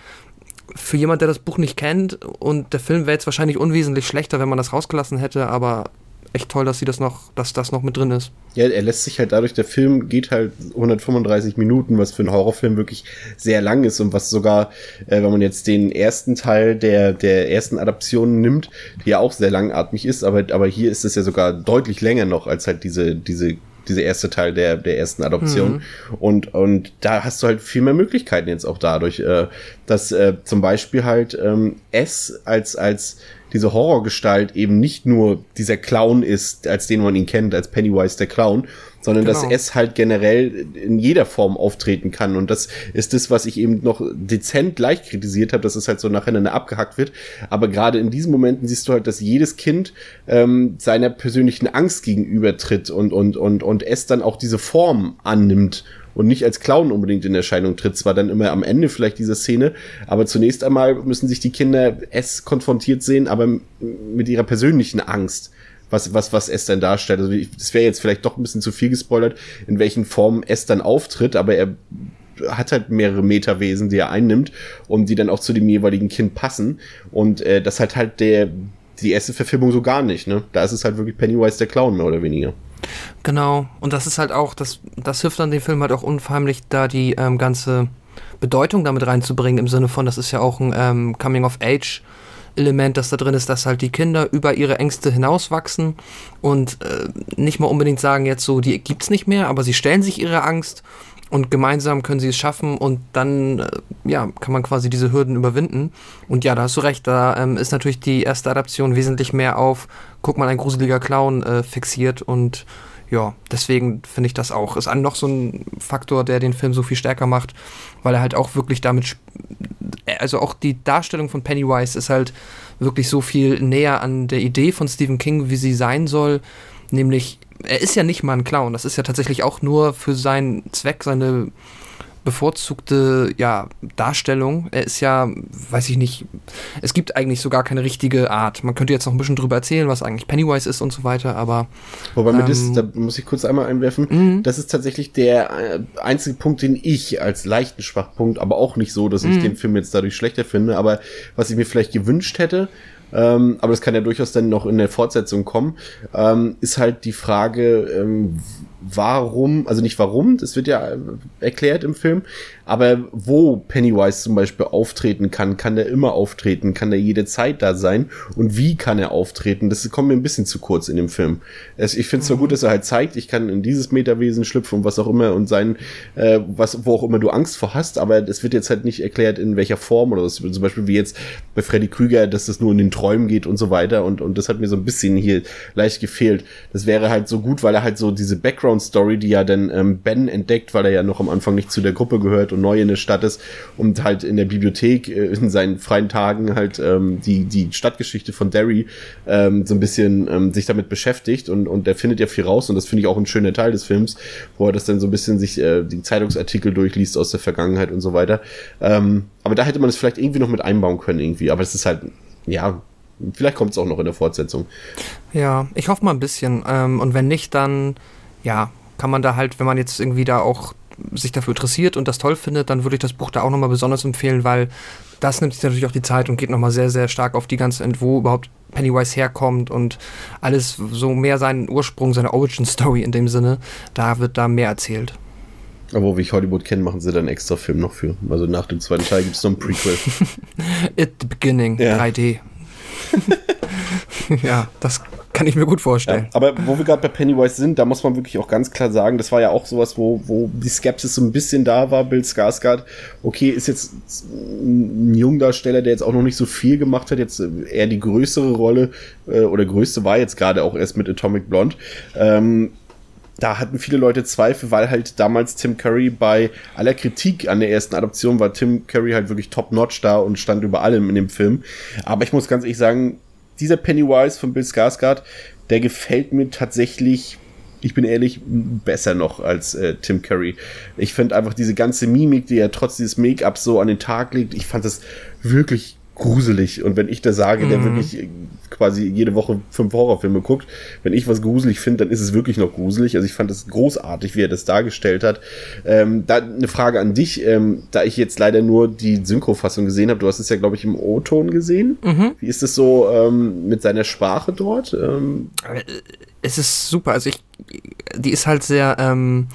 für jemand, der das Buch nicht kennt und der Film wäre jetzt wahrscheinlich unwesentlich schlechter, wenn man das rausgelassen hätte, aber echt toll, dass sie das noch, dass das noch mit drin ist. Ja, er lässt sich halt dadurch, der Film geht halt 135 Minuten, was für einen Horrorfilm wirklich sehr lang ist und was sogar, äh, wenn man jetzt den ersten Teil der, der ersten Adaption nimmt, die ja auch sehr langatmig ist, aber, aber hier ist es ja sogar deutlich länger noch als halt diese, diese dieser erste Teil der, der ersten Adoption. Mhm. Und, und da hast du halt viel mehr Möglichkeiten jetzt auch dadurch, äh, dass äh, zum Beispiel halt ähm, S als, als diese Horrorgestalt eben nicht nur dieser Clown ist, als den man ihn kennt, als Pennywise der Clown, sondern genau. dass es halt generell in jeder Form auftreten kann. Und das ist das, was ich eben noch dezent leicht kritisiert habe, dass es halt so nacheinander abgehackt wird. Aber gerade in diesen Momenten siehst du halt, dass jedes Kind ähm, seiner persönlichen Angst gegenübertritt und, und, und, und es dann auch diese Form annimmt und nicht als Clown unbedingt in Erscheinung tritt. Zwar dann immer am Ende vielleicht dieser Szene, aber zunächst einmal müssen sich die Kinder es konfrontiert sehen, aber mit ihrer persönlichen Angst was, was, was es dann darstellt. Also das wäre jetzt vielleicht doch ein bisschen zu viel gespoilert, in welchen Formen es dann auftritt, aber er hat halt mehrere Metawesen, die er einnimmt und die dann auch zu dem jeweiligen Kind passen. Und äh, das hat halt der die erste Verfilmung so gar nicht, ne? Da ist es halt wirklich Pennywise der Clown, mehr oder weniger. Genau, und das ist halt auch, das, das hilft dann dem Film halt auch unheimlich, da die ähm, ganze Bedeutung damit reinzubringen, im Sinne von, das ist ja auch ein ähm, Coming-of-Age- Element, das da drin ist, dass halt die Kinder über ihre Ängste hinauswachsen und äh, nicht mal unbedingt sagen jetzt so, die gibt's nicht mehr, aber sie stellen sich ihre Angst und gemeinsam können sie es schaffen und dann äh, ja kann man quasi diese Hürden überwinden. Und ja da hast du recht da ähm, ist natürlich die erste Adaption wesentlich mehr auf guck mal ein gruseliger Clown äh, fixiert und ja deswegen finde ich das auch ist noch so ein Faktor der den Film so viel stärker macht weil er halt auch wirklich damit also auch die Darstellung von Pennywise ist halt wirklich so viel näher an der Idee von Stephen King wie sie sein soll nämlich er ist ja nicht mal ein Clown. Das ist ja tatsächlich auch nur für seinen Zweck, seine bevorzugte ja, Darstellung. Er ist ja, weiß ich nicht, es gibt eigentlich so gar keine richtige Art. Man könnte jetzt noch ein bisschen drüber erzählen, was eigentlich Pennywise ist und so weiter, aber. Wobei ähm, mir das, da muss ich kurz einmal einwerfen, mhm. das ist tatsächlich der äh, einzige Punkt, den ich als leichten Schwachpunkt, aber auch nicht so, dass ich mhm. den Film jetzt dadurch schlechter finde, aber was ich mir vielleicht gewünscht hätte, ähm, aber das kann ja durchaus dann noch in der Fortsetzung kommen, ähm, ist halt die Frage, ähm, warum, also nicht warum, das wird ja erklärt im Film, aber wo Pennywise zum Beispiel auftreten kann, kann der immer auftreten, kann der jede Zeit da sein und wie kann er auftreten, das kommt mir ein bisschen zu kurz in dem Film. Also ich finde es zwar gut, dass er halt zeigt, ich kann in dieses Metawesen schlüpfen und was auch immer und sein, äh, was, wo auch immer du Angst vor hast, aber das wird jetzt halt nicht erklärt, in welcher Form oder was, zum Beispiel wie jetzt bei Freddy Krüger, dass das nur in den Träumen geht und so weiter und, und das hat mir so ein bisschen hier leicht gefehlt. Das wäre halt so gut, weil er halt so diese Background-Story, die ja dann ähm, Ben entdeckt, weil er ja noch am Anfang nicht zu der Gruppe gehört und neu in der Stadt ist und halt in der Bibliothek äh, in seinen freien Tagen halt ähm, die, die Stadtgeschichte von Derry ähm, so ein bisschen ähm, sich damit beschäftigt und, und der findet ja viel raus und das finde ich auch ein schöner Teil des Films, wo er das dann so ein bisschen sich äh, die Zeitungsartikel durchliest aus der Vergangenheit und so weiter. Ähm, aber da hätte man es vielleicht irgendwie noch mit einbauen können irgendwie, aber es ist halt, ja, vielleicht kommt es auch noch in der Fortsetzung. Ja, ich hoffe mal ein bisschen ähm, und wenn nicht, dann ja, kann man da halt, wenn man jetzt irgendwie da auch sich dafür interessiert und das toll findet, dann würde ich das Buch da auch nochmal besonders empfehlen, weil das nimmt sich natürlich auch die Zeit und geht nochmal sehr, sehr stark auf die ganze, wo überhaupt Pennywise herkommt und alles so mehr seinen Ursprung, seine Origin-Story in dem Sinne, da wird da mehr erzählt. Aber wie ich Hollywood kenne, machen sie dann einen extra Film noch für. Also nach dem zweiten Teil gibt es noch ein Prequel. At the Beginning, ja. 3D. ja, das kann ich mir gut vorstellen. Ja, aber wo wir gerade bei Pennywise sind, da muss man wirklich auch ganz klar sagen, das war ja auch sowas, wo, wo die Skepsis so ein bisschen da war. Bill Skarsgård, okay, ist jetzt ein Jungdarsteller, der jetzt auch noch nicht so viel gemacht hat, jetzt eher die größere Rolle äh, oder größte war jetzt gerade auch erst mit Atomic Blonde. Ähm, da hatten viele Leute Zweifel, weil halt damals Tim Curry bei aller Kritik an der ersten Adoption war Tim Curry halt wirklich top-notch da und stand über allem in dem Film. Aber ich muss ganz ehrlich sagen, dieser Pennywise von Bill Skarsgård, der gefällt mir tatsächlich ich bin ehrlich, besser noch als äh, Tim Curry. Ich finde einfach diese ganze Mimik, die er trotz dieses Make-ups so an den Tag legt, ich fand das wirklich gruselig. Und wenn ich da sage, der wirklich quasi jede Woche fünf Horrorfilme guckt, wenn ich was gruselig finde, dann ist es wirklich noch gruselig. Also ich fand es großartig, wie er das dargestellt hat. Ähm, da eine Frage an dich, ähm, da ich jetzt leider nur die Synchrofassung gesehen habe. Du hast es ja, glaube ich, im O-Ton gesehen. Wie ist es so ähm, mit seiner Sprache dort? Ähm, es ist super. Also ich, die ist halt sehr, ähm,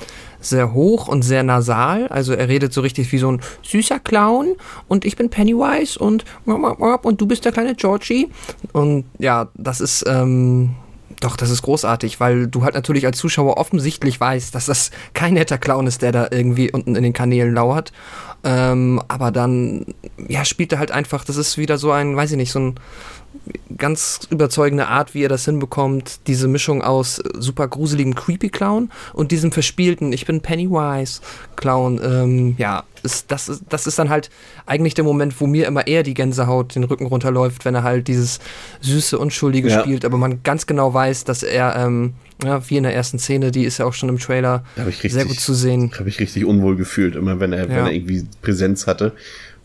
sehr hoch und sehr nasal. Also er redet so richtig wie so ein süßer Clown und ich bin Pennywise und und du bist der kleine Georgie. Und ja, das ist ähm, doch, das ist großartig, weil du halt natürlich als Zuschauer offensichtlich weißt, dass das kein netter Clown ist, der da irgendwie unten in den Kanälen lauert. Ähm, aber dann, ja, spielt er halt einfach, das ist wieder so ein, weiß ich nicht, so ein ganz überzeugende Art, wie er das hinbekommt, diese Mischung aus super gruseligem Creepy Clown und diesem verspielten Ich bin Pennywise Clown. Ähm, ja, ist, das, ist, das ist dann halt eigentlich der Moment, wo mir immer eher die Gänsehaut den Rücken runterläuft, wenn er halt dieses süße, unschuldige Ja. spielt, aber man ganz genau weiß, dass er, ähm, ja, wie in der ersten Szene, die ist ja auch schon im Trailer richtig- sehr gut zu sehen. habe ich richtig unwohl gefühlt, immer wenn er, wenn Ja. er irgendwie Präsenz hatte.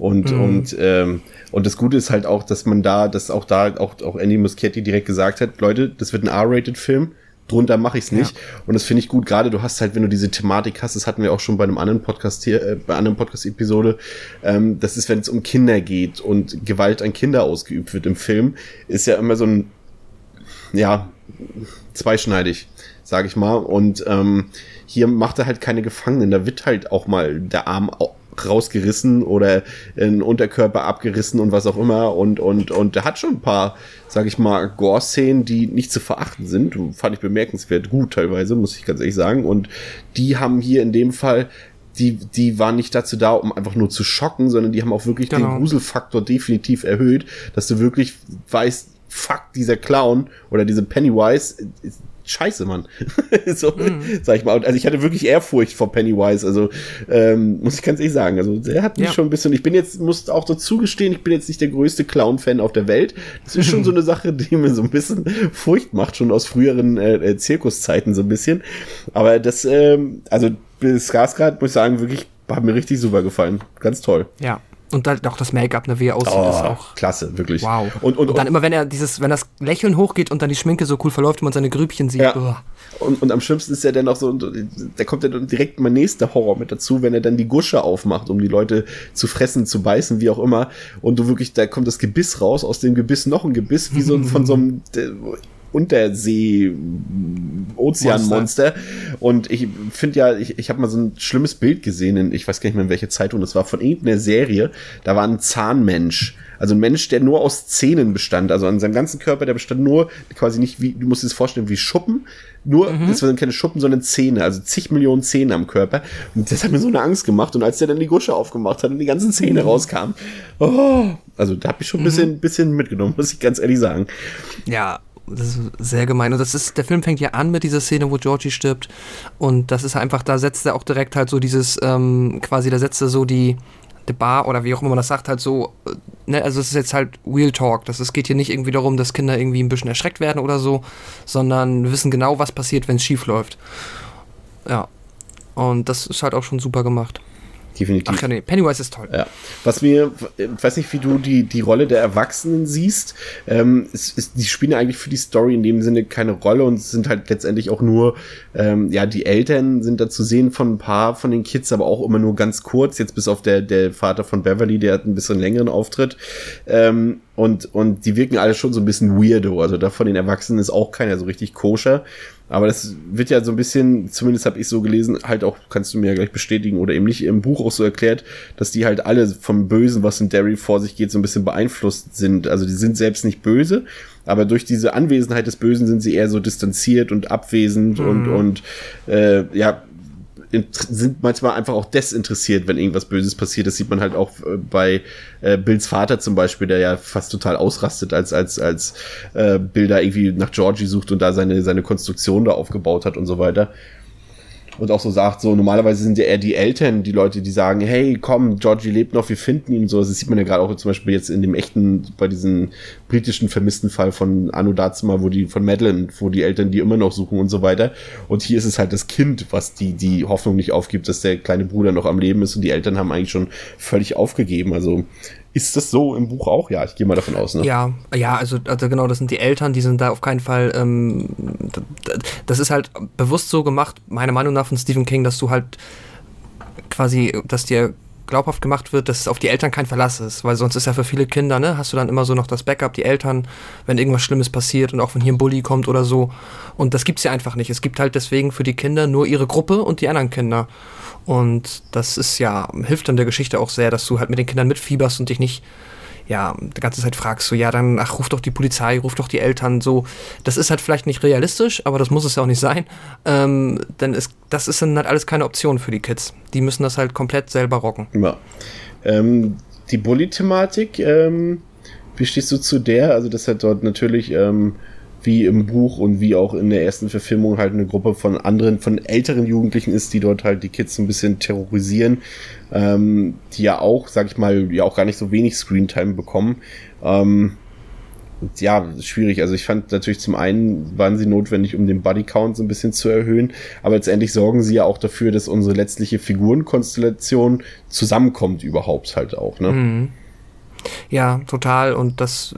Und, Mhm. und, ähm, und das Gute ist halt auch, dass man da, dass auch da auch, auch Andy Muschietti direkt gesagt hat, Leute, das wird ein R-Rated-Film. Drunter mache ich es nicht. Und das finde ich gut. Gerade du hast halt, wenn du diese Thematik hast, das hatten wir auch schon bei einem anderen Podcast hier, äh, bei einer anderen Podcast-Episode, ähm, das ist, wenn es um Kinder geht und Gewalt an Kinder ausgeübt wird im Film, ist ja immer so ein, ja, zweischneidig, sag ich mal. Und ähm, hier macht er halt keine Gefangenen. Da wird halt auch mal der Arm rausgerissen oder ein Unterkörper abgerissen und was auch immer. Und, und, und der hat schon ein paar, sag ich mal, Gore-Szenen, die nicht zu verachten sind. Fand ich bemerkenswert gut teilweise, muss ich ganz ehrlich sagen. Und die haben hier in dem Fall die, die waren nicht dazu da, um einfach nur zu schocken, sondern die haben auch wirklich Genau. den Gruselfaktor definitiv erhöht, dass du wirklich weißt, fuck, dieser Clown oder diese Pennywise, scheiße, Mann. so, sag ich mal. Also ich hatte wirklich Ehrfurcht vor Pennywise, also ähm, muss ich ganz ehrlich sagen. Also der hat mich Ja. schon ein bisschen, ich bin jetzt, muss auch dazu gestehen, ich bin jetzt nicht der größte Clown-Fan auf der Welt. Das ist schon so eine Sache, die mir so ein bisschen Furcht macht, schon aus früheren äh, äh, Zirkuszeiten so ein bisschen. Aber das, ähm, also Skarsgård, muss ich sagen, wirklich, hat mir richtig super gefallen. Ganz toll. Ja. Und dann auch das Make-up, ne, wie er aussieht, ist auch Oh, klasse, wirklich. Wow. Und, und, und dann immer, wenn er dieses, wenn das Lächeln hochgeht und dann die Schminke so cool verläuft und man seine Grübchen sieht. Ja. uah. und, und am schlimmsten ist ja dann auch so, und da kommt ja dann direkt mein nächster Horror mit dazu, wenn er dann die Gusche aufmacht, um die Leute zu fressen, zu beißen, wie auch immer. Und du wirklich, da kommt das Gebiss raus, aus dem Gebiss noch ein Gebiss, wie so ein- von so einem äh, Untersee Ozeanmonster. Und ich finde ja ich, ich habe mal so ein schlimmes Bild gesehen in, ich weiß gar nicht mehr in welcher Zeitung das war von irgendeiner Serie. Da war ein Zahnmensch. Also ein Mensch der nur aus Zähnen bestand. Also an seinem ganzen Körper der bestand nur quasi nicht wie du musst dir das vorstellen wie Schuppen. Nur das waren keine Schuppen sondern Zähne. Also zig Millionen Zähne am Körper. Und das hat mir so eine Angst gemacht. Und als der dann die Gusche aufgemacht hat und die ganzen Zähne rauskamen oh, also da habe ich schon ein bisschen bisschen mitgenommen muss ich ganz ehrlich sagen. Ja, das ist sehr gemein. Und das ist, der Film fängt ja an mit dieser Szene, wo Georgie stirbt. Und das ist einfach, da setzt er auch direkt halt so dieses, ähm, quasi, da setzt er so die, die Bar oder wie auch immer man das sagt, halt so, äh, ne, also es ist jetzt halt Real Talk. Das, es geht hier nicht irgendwie darum, dass Kinder irgendwie ein bisschen erschreckt werden oder so, sondern wissen genau, was passiert, wenn es schief läuft. Ja. Und das ist halt auch schon super gemacht. Definitiv Ach ja, nee, Pennywise ist toll. Ja. Was mir, ich weiß nicht, wie du die, die Rolle der Erwachsenen siehst. Ähm, es, es, die spielen eigentlich für die Story in dem Sinne keine Rolle und sind halt letztendlich auch nur, ähm, ja, die Eltern sind da zu sehen von ein paar von den Kids, aber auch immer nur ganz kurz. Jetzt bis auf der, der Vater von Beverly, der hat ein bisschen längeren Auftritt. Ähm, und, und die wirken alle schon so ein bisschen weirdo. Also da von den Erwachsenen ist auch keiner so richtig koscher. Aber das wird ja so ein bisschen, zumindest habe ich so gelesen, halt auch, kannst du mir ja gleich bestätigen oder eben nicht, im Buch auch so erklärt, dass die halt alle vom Bösen, was in Derry vor sich geht, so ein bisschen beeinflusst sind. Also die sind selbst nicht böse, aber durch diese Anwesenheit des Bösen sind sie eher so distanziert und abwesend und, und äh, ja, sind manchmal einfach auch desinteressiert, wenn irgendwas Böses passiert. Das sieht man halt auch äh, bei äh, Bills Vater zum Beispiel, der ja fast total ausrastet, als als als äh, Bill da irgendwie nach Georgie sucht und da seine seine Konstruktion da aufgebaut hat und so weiter. Und auch so sagt, so normalerweise sind ja eher die Eltern, die Leute, die sagen, hey, komm, Georgie lebt noch, wir finden ihn und so. Das sieht man ja gerade auch zum Beispiel jetzt in dem echten, bei diesem britischen vermissten Fall von Anu Dazima, wo die, von Madeline, wo die Eltern die immer noch suchen und so weiter. Und hier ist es halt das Kind, was die, die Hoffnung nicht aufgibt, dass der kleine Bruder noch am Leben ist und die Eltern haben eigentlich schon völlig aufgegeben. Also Ist das so im Buch auch? Ja, ich gehe mal davon aus. Ne? Ja, ja, also, also genau, das sind die Eltern, die sind da auf keinen Fall. Ähm, das ist halt bewusst so gemacht, meiner Meinung nach von Stephen King, dass du halt quasi, dass dir glaubhaft gemacht wird, dass auf die Eltern kein Verlass ist, weil sonst ist ja für viele Kinder, ne, hast du dann immer so noch das Backup, die Eltern, wenn irgendwas Schlimmes passiert und auch wenn hier ein Bully kommt oder so. Und das gibt's ja einfach nicht. Es gibt halt deswegen für die Kinder nur ihre Gruppe und die anderen Kinder. Und das ist ja, hilft dann der Geschichte auch sehr, dass du halt mit den Kindern mitfieberst und dich nicht, ja, die ganze Zeit fragst, so, ja, dann, ach, ruf doch die Polizei, ruf doch die Eltern, so. Das ist halt vielleicht nicht realistisch, aber das muss es ja auch nicht sein. Ähm, denn es, das ist dann halt alles keine Option für die Kids. Die müssen das halt komplett selber rocken. Ja. Ähm, die Bully-Thematik, ähm, wie stehst du zu der? Also, das hat dort natürlich, ähm, wie im Buch und wie auch in der ersten Verfilmung halt eine Gruppe von anderen, von älteren Jugendlichen ist, die dort halt die Kids ein bisschen terrorisieren, ähm, die ja auch, sag ich mal, ja auch gar nicht so wenig Screentime bekommen. Ähm, ja, schwierig. Also ich fand natürlich zum einen waren sie notwendig, um den Bodycount so ein bisschen zu erhöhen, aber letztendlich sorgen sie ja auch dafür, dass unsere letztliche Figurenkonstellation zusammenkommt überhaupt halt auch, ne? Mhm. Ja, total. Und das,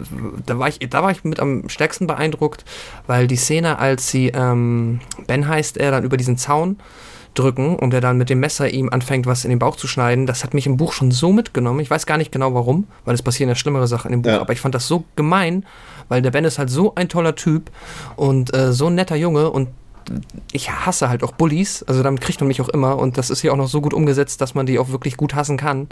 da war ich, da war ich mit am stärksten beeindruckt, weil die Szene, als sie, ähm, Ben heißt er, dann über diesen Zaun drücken und er dann mit dem Messer ihm anfängt, was in den Bauch zu schneiden, das hat mich im Buch schon so mitgenommen. Ich weiß gar nicht genau warum, weil es passieren ja schlimmere Sachen im Buch, ja. aber ich fand das so gemein, weil der Ben ist halt so ein toller Typ und äh, so ein netter Junge und ich hasse halt auch Bullies, also damit kriegt man mich auch immer und das ist hier auch noch so gut umgesetzt, dass man die auch wirklich gut hassen kann.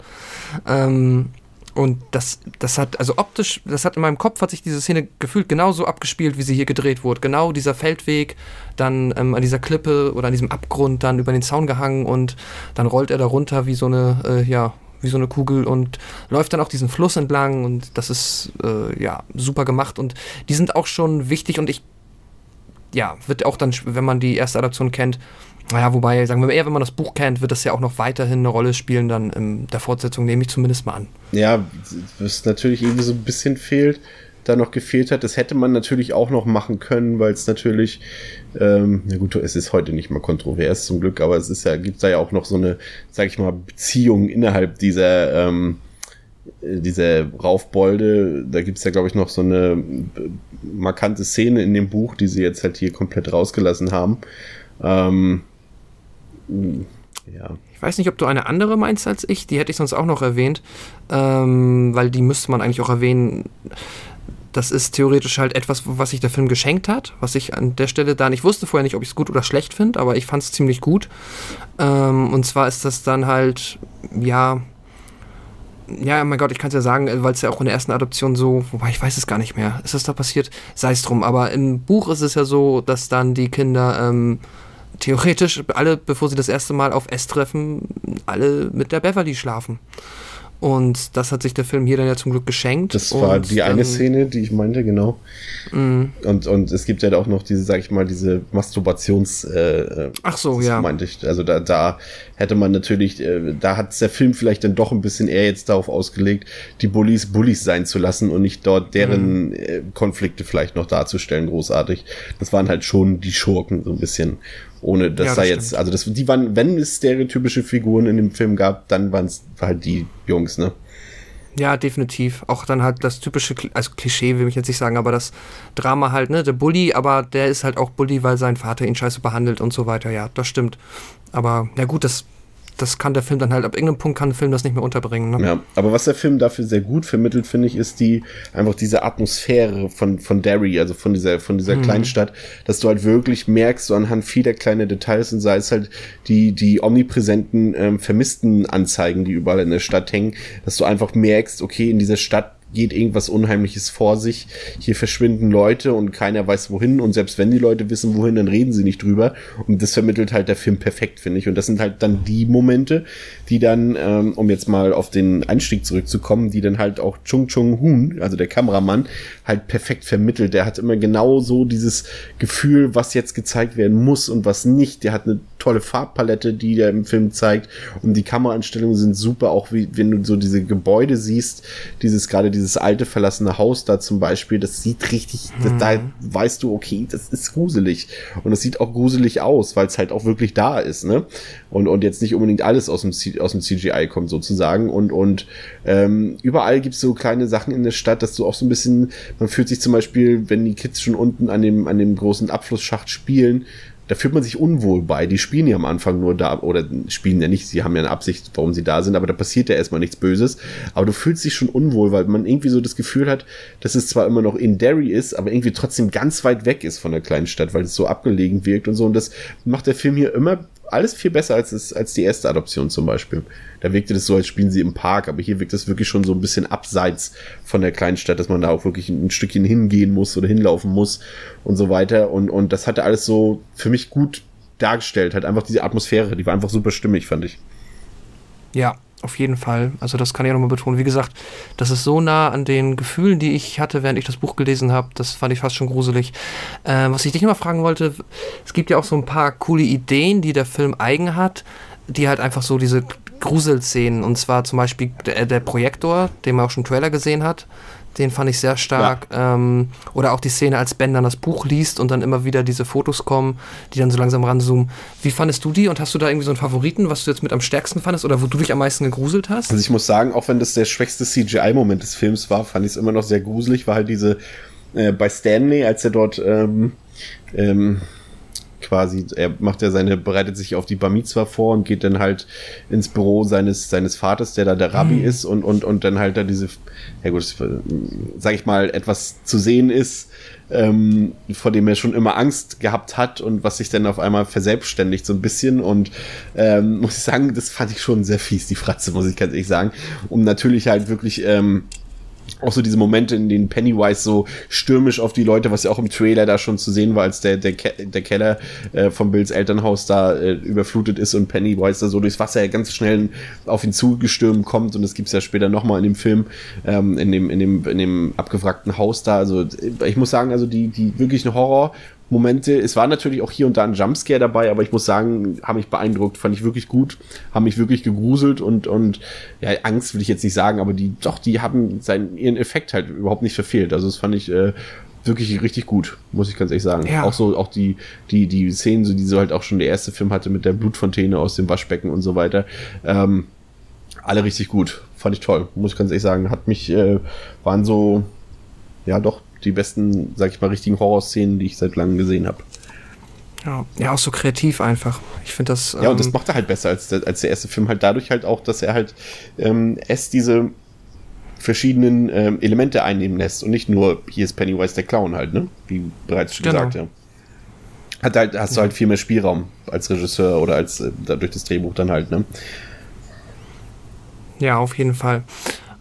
Ähm, und das, das hat, also optisch, das hat in meinem Kopf, hat sich diese Szene gefühlt genauso abgespielt, wie sie hier gedreht wurde. Genau dieser Feldweg, dann ähm, an dieser Klippe oder an diesem Abgrund, dann über den Zaun gehangen und dann rollt er da runter wie so eine, äh, ja, wie so eine Kugel und läuft dann auch diesen Fluss entlang und das ist, äh, ja, super gemacht und die sind auch schon wichtig und ich, ja, wird auch dann, wenn man die erste Adaption kennt, naja, wobei, sagen wir eher, wenn man das Buch kennt, wird das ja auch noch weiterhin eine Rolle spielen, dann in der Fortsetzung nehme ich zumindest mal an. Ja, was natürlich irgendwie so ein bisschen fehlt, da noch gefehlt hat, das hätte man natürlich auch noch machen können, weil es natürlich, ähm, na gut, es ist heute nicht mal kontrovers zum Glück, aber es ist ja, gibt da ja auch noch so eine, sag ich mal, Beziehung innerhalb dieser, ähm, dieser Raufbolde, da gibt es ja, glaube ich, noch so eine markante Szene in dem Buch, die sie jetzt halt hier komplett rausgelassen haben. Ähm, ja. Ich weiß nicht, ob du eine andere meinst als ich. Die hätte ich sonst auch noch erwähnt, ähm, weil die müsste man eigentlich auch erwähnen. Das ist theoretisch halt etwas, was sich der Film geschenkt hat, was ich an der Stelle da nicht wusste vorher nicht, ob ich es gut oder schlecht finde, aber ich fand es ziemlich gut. Ähm, und zwar ist das dann halt, ja, ja, mein Gott, ich kann es ja sagen, weil es ja auch in der ersten Adoption so, wobei ich weiß es gar nicht mehr, ist das da passiert? Sei es drum, aber im Buch ist es ja so, dass dann die Kinder ähm, theoretisch alle, bevor sie das erste Mal auf S treffen, alle mit der Beverly schlafen. Und das hat sich der Film hier dann ja zum Glück geschenkt. Das war die dann, eine Szene, die ich meinte, genau. Mm. Und, und es gibt ja auch noch diese, sag ich mal, diese Masturbations. Äh, Ach so, ja. meinte ich. Also da, da hätte man natürlich, äh, da hat der Film vielleicht dann doch ein bisschen eher jetzt darauf ausgelegt, die Bullies Bullies sein zu lassen und nicht dort deren mm. äh, Konflikte vielleicht noch darzustellen, großartig. Das waren halt schon die Schurken so ein bisschen. Ohne dass ja, da jetzt, stimmt. also das, die waren, wenn es stereotypische Figuren in dem Film gab, dann waren es halt die Jungs, ne? Ja, definitiv. Auch dann halt das typische, also Klischee will ich jetzt nicht sagen, aber das Drama halt, ne? Der Bully, aber der ist halt auch Bully, weil sein Vater ihn scheiße behandelt und so weiter. Ja, das stimmt. Aber ja gut, das das kann der Film dann halt, ab irgendeinem Punkt kann der Film das nicht mehr unterbringen. Ne? Ja, aber was der Film dafür sehr gut vermittelt, finde ich, ist die, einfach diese Atmosphäre von, von Derry, also von dieser, von dieser mhm. Kleinstadt, dass du halt wirklich merkst, so anhand vieler kleiner Details und sei es halt die, die omnipräsenten, ähm, vermissten Anzeigen, die überall in der Stadt hängen, dass du einfach merkst, okay, in dieser Stadt geht irgendwas Unheimliches vor sich. Hier verschwinden Leute und keiner weiß wohin. Und selbst wenn die Leute wissen, wohin, dann reden sie nicht drüber. Und das vermittelt halt der Film perfekt, finde ich. Und das sind halt dann die Momente, die dann, ähm, um jetzt mal auf den Einstieg zurückzukommen, die dann halt auch Chung Chung Hoon, also der Kameramann, halt perfekt vermittelt. Der hat immer genau so dieses Gefühl, was jetzt gezeigt werden muss und was nicht. Der hat eine tolle Farbpalette, die der im Film zeigt. Und die Kameraeinstellungen sind super, auch wie, wenn du so diese Gebäude siehst, dieses, gerade dieses alte verlassene Haus da zum Beispiel, das sieht richtig, Mhm. da, da weißt du, okay, das ist gruselig. Und es sieht auch gruselig aus, weil es halt auch wirklich da ist, ne? Und, und jetzt nicht unbedingt alles aus dem, C aus dem CGI kommt sozusagen. Und, und ähm, überall gibt's so kleine Sachen in der Stadt, dass du auch so ein bisschen, man fühlt sich zum Beispiel, wenn die Kids schon unten an dem, an dem großen Abflussschacht spielen, da fühlt man sich unwohl bei. Die spielen ja am Anfang nur da, oder spielen ja nicht, sie haben ja eine Absicht, warum sie da sind, aber da passiert ja erstmal nichts Böses. Aber du fühlst dich schon unwohl, weil man irgendwie so das Gefühl hat, dass es zwar immer noch in Derry ist, aber irgendwie trotzdem ganz weit weg ist von der kleinen Stadt, weil es so abgelegen wirkt und so. Und das macht der Film hier immer alles viel besser als, es, als die erste Adoption zum Beispiel. Da wirkte das so, als spielen sie im Park, aber hier wirkt das wirklich schon so ein bisschen abseits von der kleinen Stadt, dass man da auch wirklich ein Stückchen hingehen muss oder hinlaufen muss und so weiter. Und, und das hatte alles so für mich gut dargestellt. Halt einfach diese Atmosphäre, die war einfach super stimmig, fand ich. Ja, auf jeden Fall. Also das kann ich auch nochmal betonen. Wie gesagt, das ist so nah an den Gefühlen, die ich hatte, während ich das Buch gelesen habe. Das fand ich fast schon gruselig. Äh, was ich dich immer fragen wollte, es gibt ja auch so ein paar coole Ideen, die der Film eigen hat, die halt einfach so diese Gruselszenen, und zwar zum Beispiel der, der Projektor, den man auch schon im Trailer gesehen hat, den fand ich sehr stark. Ähm, oder auch die Szene, als Ben dann das Buch liest und dann immer wieder diese Fotos kommen, die dann so langsam ranzoomen. Wie fandest du die und hast du da irgendwie so einen Favoriten, was du jetzt mit am stärksten fandest oder wo du dich am meisten gegruselt hast? Also ich muss sagen, auch wenn das der schwächste CGI-Moment des Films war, fand ich es immer noch sehr gruselig, war halt diese äh, bei Stanley, als er dort ähm, ähm, quasi, er macht ja seine, bereitet sich auf die Bar Mitzwa vor und geht dann halt ins Büro seines, seines Vaters, der da der Rabbi Mhm. ist und, und, und dann halt da diese, ja gut, sag ich mal, etwas zu sehen ist, ähm, vor dem er schon immer Angst gehabt hat und was sich dann auf einmal verselbstständigt so ein bisschen und ähm, muss ich sagen, das fand ich schon sehr fies, die Fratze, muss ich ganz ehrlich sagen. Und natürlich halt wirklich ähm, auch so diese Momente, in denen Pennywise so stürmisch auf die Leute, was ja auch im Trailer da schon zu sehen war, als der, der, Ke der Keller äh, von Bills Elternhaus da äh, überflutet ist und Pennywise da so durchs Wasser ganz schnell auf ihn zugestürmt kommt und das gibt's ja später nochmal in dem Film, ähm, in, dem, in, dem, in dem abgewrackten Haus da. Also ich muss sagen, also die, die wirklichen Horror- Momente. Es war natürlich auch hier und da ein Jumpscare dabei, aber ich muss sagen, haben mich beeindruckt, fand ich wirklich gut, haben mich wirklich gegruselt und, und ja, Angst will ich jetzt nicht sagen, aber die, doch, die haben seinen, ihren Effekt halt überhaupt nicht verfehlt. Also das fand ich äh, wirklich richtig gut, muss ich ganz ehrlich sagen. Ja. Auch so, auch die, die, die Szenen, so, die so halt auch schon der erste Film hatte mit der Blutfontäne aus dem Waschbecken und so weiter. Ähm, alle richtig gut. Fand ich toll, muss ich ganz ehrlich sagen. Hat mich, äh, waren so, ja doch, die besten, sag ich mal, richtigen Horrorszenen, die ich seit langem gesehen habe. Ja, ja, auch so kreativ einfach. Ich finde das. Ja, und das ähm, macht er halt besser als der, als der erste Film, halt dadurch halt auch, dass er halt ähm, es diese verschiedenen ähm, Elemente einnehmen lässt und nicht nur, hier ist Pennywise der Clown halt, ne? Wie bereits schon Genau. gesagt, ja. Hat halt, hast du halt viel mehr Spielraum als Regisseur oder als äh, durch das Drehbuch dann halt, ne? Ja, auf jeden Fall.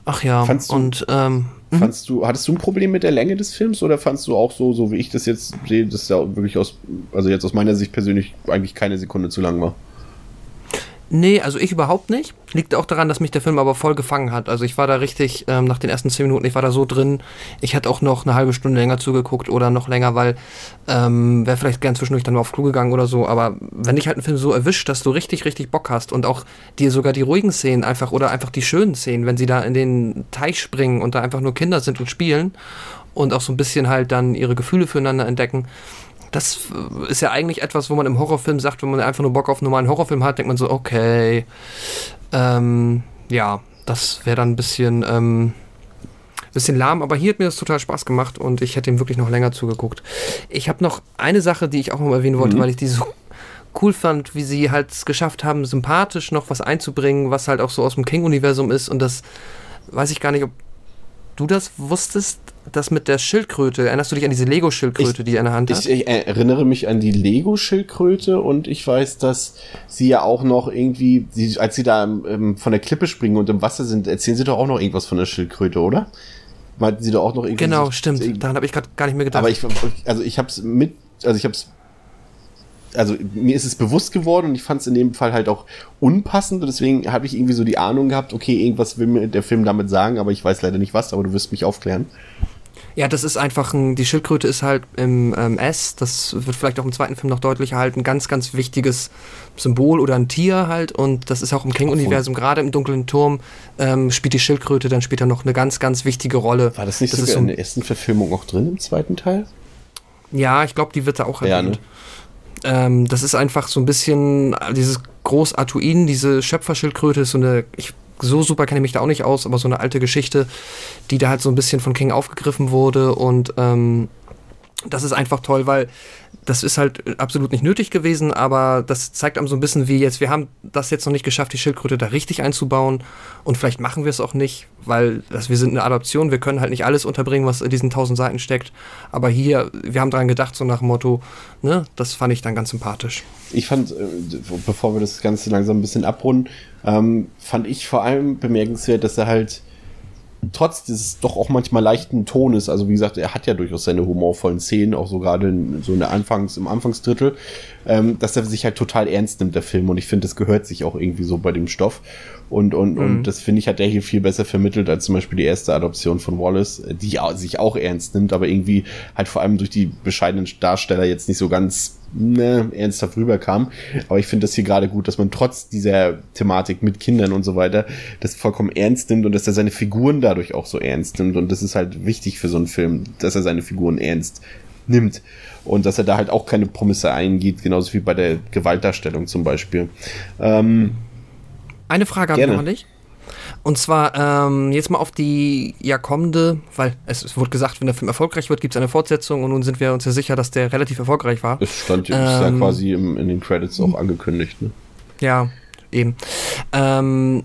Ach ja, und ähm, Fandst du, hattest du ein Problem mit der Länge des Films oder fandst du auch so, so wie ich das jetzt sehe, dass da wirklich aus, also jetzt aus meiner Sicht persönlich eigentlich keine Sekunde zu lang war? Nee, also ich überhaupt nicht. Liegt auch daran, dass mich der Film aber voll gefangen hat. Also ich war da richtig, ähm, nach den ersten zehn Minuten, ich war da so drin. Ich hätte auch noch eine halbe Stunde länger zugeguckt oder noch länger, weil ähm, wäre vielleicht gern zwischendurch dann mal auf Klo gegangen oder so. Aber wenn dich halt ein Film so erwischt, dass du richtig, richtig Bock hast und auch dir sogar die ruhigen Szenen einfach oder einfach die schönen Szenen, wenn sie da in den Teich springen und da einfach nur Kinder sind und spielen und auch so ein bisschen halt dann ihre Gefühle füreinander entdecken, das äh, ist ja eigentlich etwas, wo man im Horrorfilm sagt, wenn man einfach nur Bock auf einen normalen Horrorfilm hat, denkt man so, okay, ähm, ja, das wäre dann ein bisschen, ähm, bisschen lahm, aber hier hat mir das total Spaß gemacht und ich hätte ihm wirklich noch länger zugeguckt. Ich habe noch eine Sache, die ich auch noch erwähnen wollte, Mhm. weil ich die so cool fand, wie sie halt es geschafft haben, sympathisch noch was einzubringen, was halt auch so aus dem King-Universum ist und das weiß ich gar nicht, ob du das wusstest, das mit der Schildkröte. Erinnerst du dich an diese Lego-Schildkröte, die er in der Hand hat? Ich, ich erinnere mich an die Lego-Schildkröte und ich weiß, dass sie ja auch noch irgendwie, sie, als sie da ähm, von der Klippe springen und im Wasser sind, erzählen sie doch auch noch irgendwas von der Schildkröte, oder? Meinten sie doch auch noch irgendwie. Genau, stimmt. Daran habe ich gerade gar nicht mehr gedacht. Aber ich, also ich hab's mit, also ich hab's, also mir ist es bewusst geworden und ich fand es in dem Fall halt auch unpassend und deswegen habe ich irgendwie so die Ahnung gehabt, okay, irgendwas will mir der Film damit sagen, aber ich weiß leider nicht was, aber du wirst mich aufklären. Ja, das ist einfach ein, die Schildkröte ist halt im ähm, S, das wird vielleicht auch im zweiten Film noch deutlicher halt, ein ganz, ganz wichtiges Symbol oder ein Tier halt und das ist auch im King-Universum, gerade im dunklen Turm ähm, spielt die Schildkröte dann später noch eine ganz, ganz wichtige Rolle. War das nicht das sogar so, in der ersten Verfilmung auch drin im zweiten Teil? Ja, ich glaube, die wird da auch erwähnt. Ja, ne? Ähm, das ist einfach so ein bisschen dieses Groß-Artuin, diese Schöpferschildkröte ist so eine, ich so super kenne ich mich da auch nicht aus, aber so eine alte Geschichte, die da halt so ein bisschen von King aufgegriffen wurde und ähm, das ist einfach toll, weil das ist halt absolut nicht nötig gewesen, aber das zeigt einem so ein bisschen wie jetzt, wir haben das jetzt noch nicht geschafft, die Schildkröte da richtig einzubauen und vielleicht machen wir es auch nicht, weil das, wir sind eine Adoption, wir können halt nicht alles unterbringen, was in diesen tausend Seiten steckt, aber hier, wir haben daran gedacht, so nach dem Motto, ne, das fand ich dann ganz sympathisch. Ich fand, äh, bevor wir das Ganze langsam ein bisschen abrunden, ähm, fand ich vor allem bemerkenswert, dass er halt trotz dieses doch auch manchmal leichten Tones, also wie gesagt, er hat ja durchaus seine humorvollen Szenen, auch so gerade so in der Anfangs, im Anfangsdrittel, ähm, dass er sich halt total ernst nimmt, der Film. Und ich finde, das gehört sich auch irgendwie so bei dem Stoff. Und, und, mhm. und das finde ich, hat er hier viel besser vermittelt als zum Beispiel die erste Adoption von Wallace, die sich auch ernst nimmt, aber irgendwie halt vor allem durch die bescheidenen Darsteller jetzt nicht so ganz ne, ernsthaft rüberkam. Aber ich finde das hier gerade gut, dass man trotz dieser Thematik mit Kindern und so weiter das vollkommen ernst nimmt und dass er seine Figuren dadurch auch so ernst nimmt. Und das ist halt wichtig für so einen Film, dass er seine Figuren ernst nimmt. Und dass er da halt auch keine Promisse eingeht, genauso wie bei der Gewaltdarstellung zum Beispiel. Ähm, eine Frage habe ich noch an dich. Und zwar ähm, jetzt mal auf die ja kommende, weil es, es wurde gesagt, wenn der Film erfolgreich wird, gibt es eine Fortsetzung und nun sind wir uns ja sicher, dass der relativ erfolgreich war. Es stand ähm, ja quasi im, in den Credits auch angekündigt. Ne? Ja, eben. Ähm,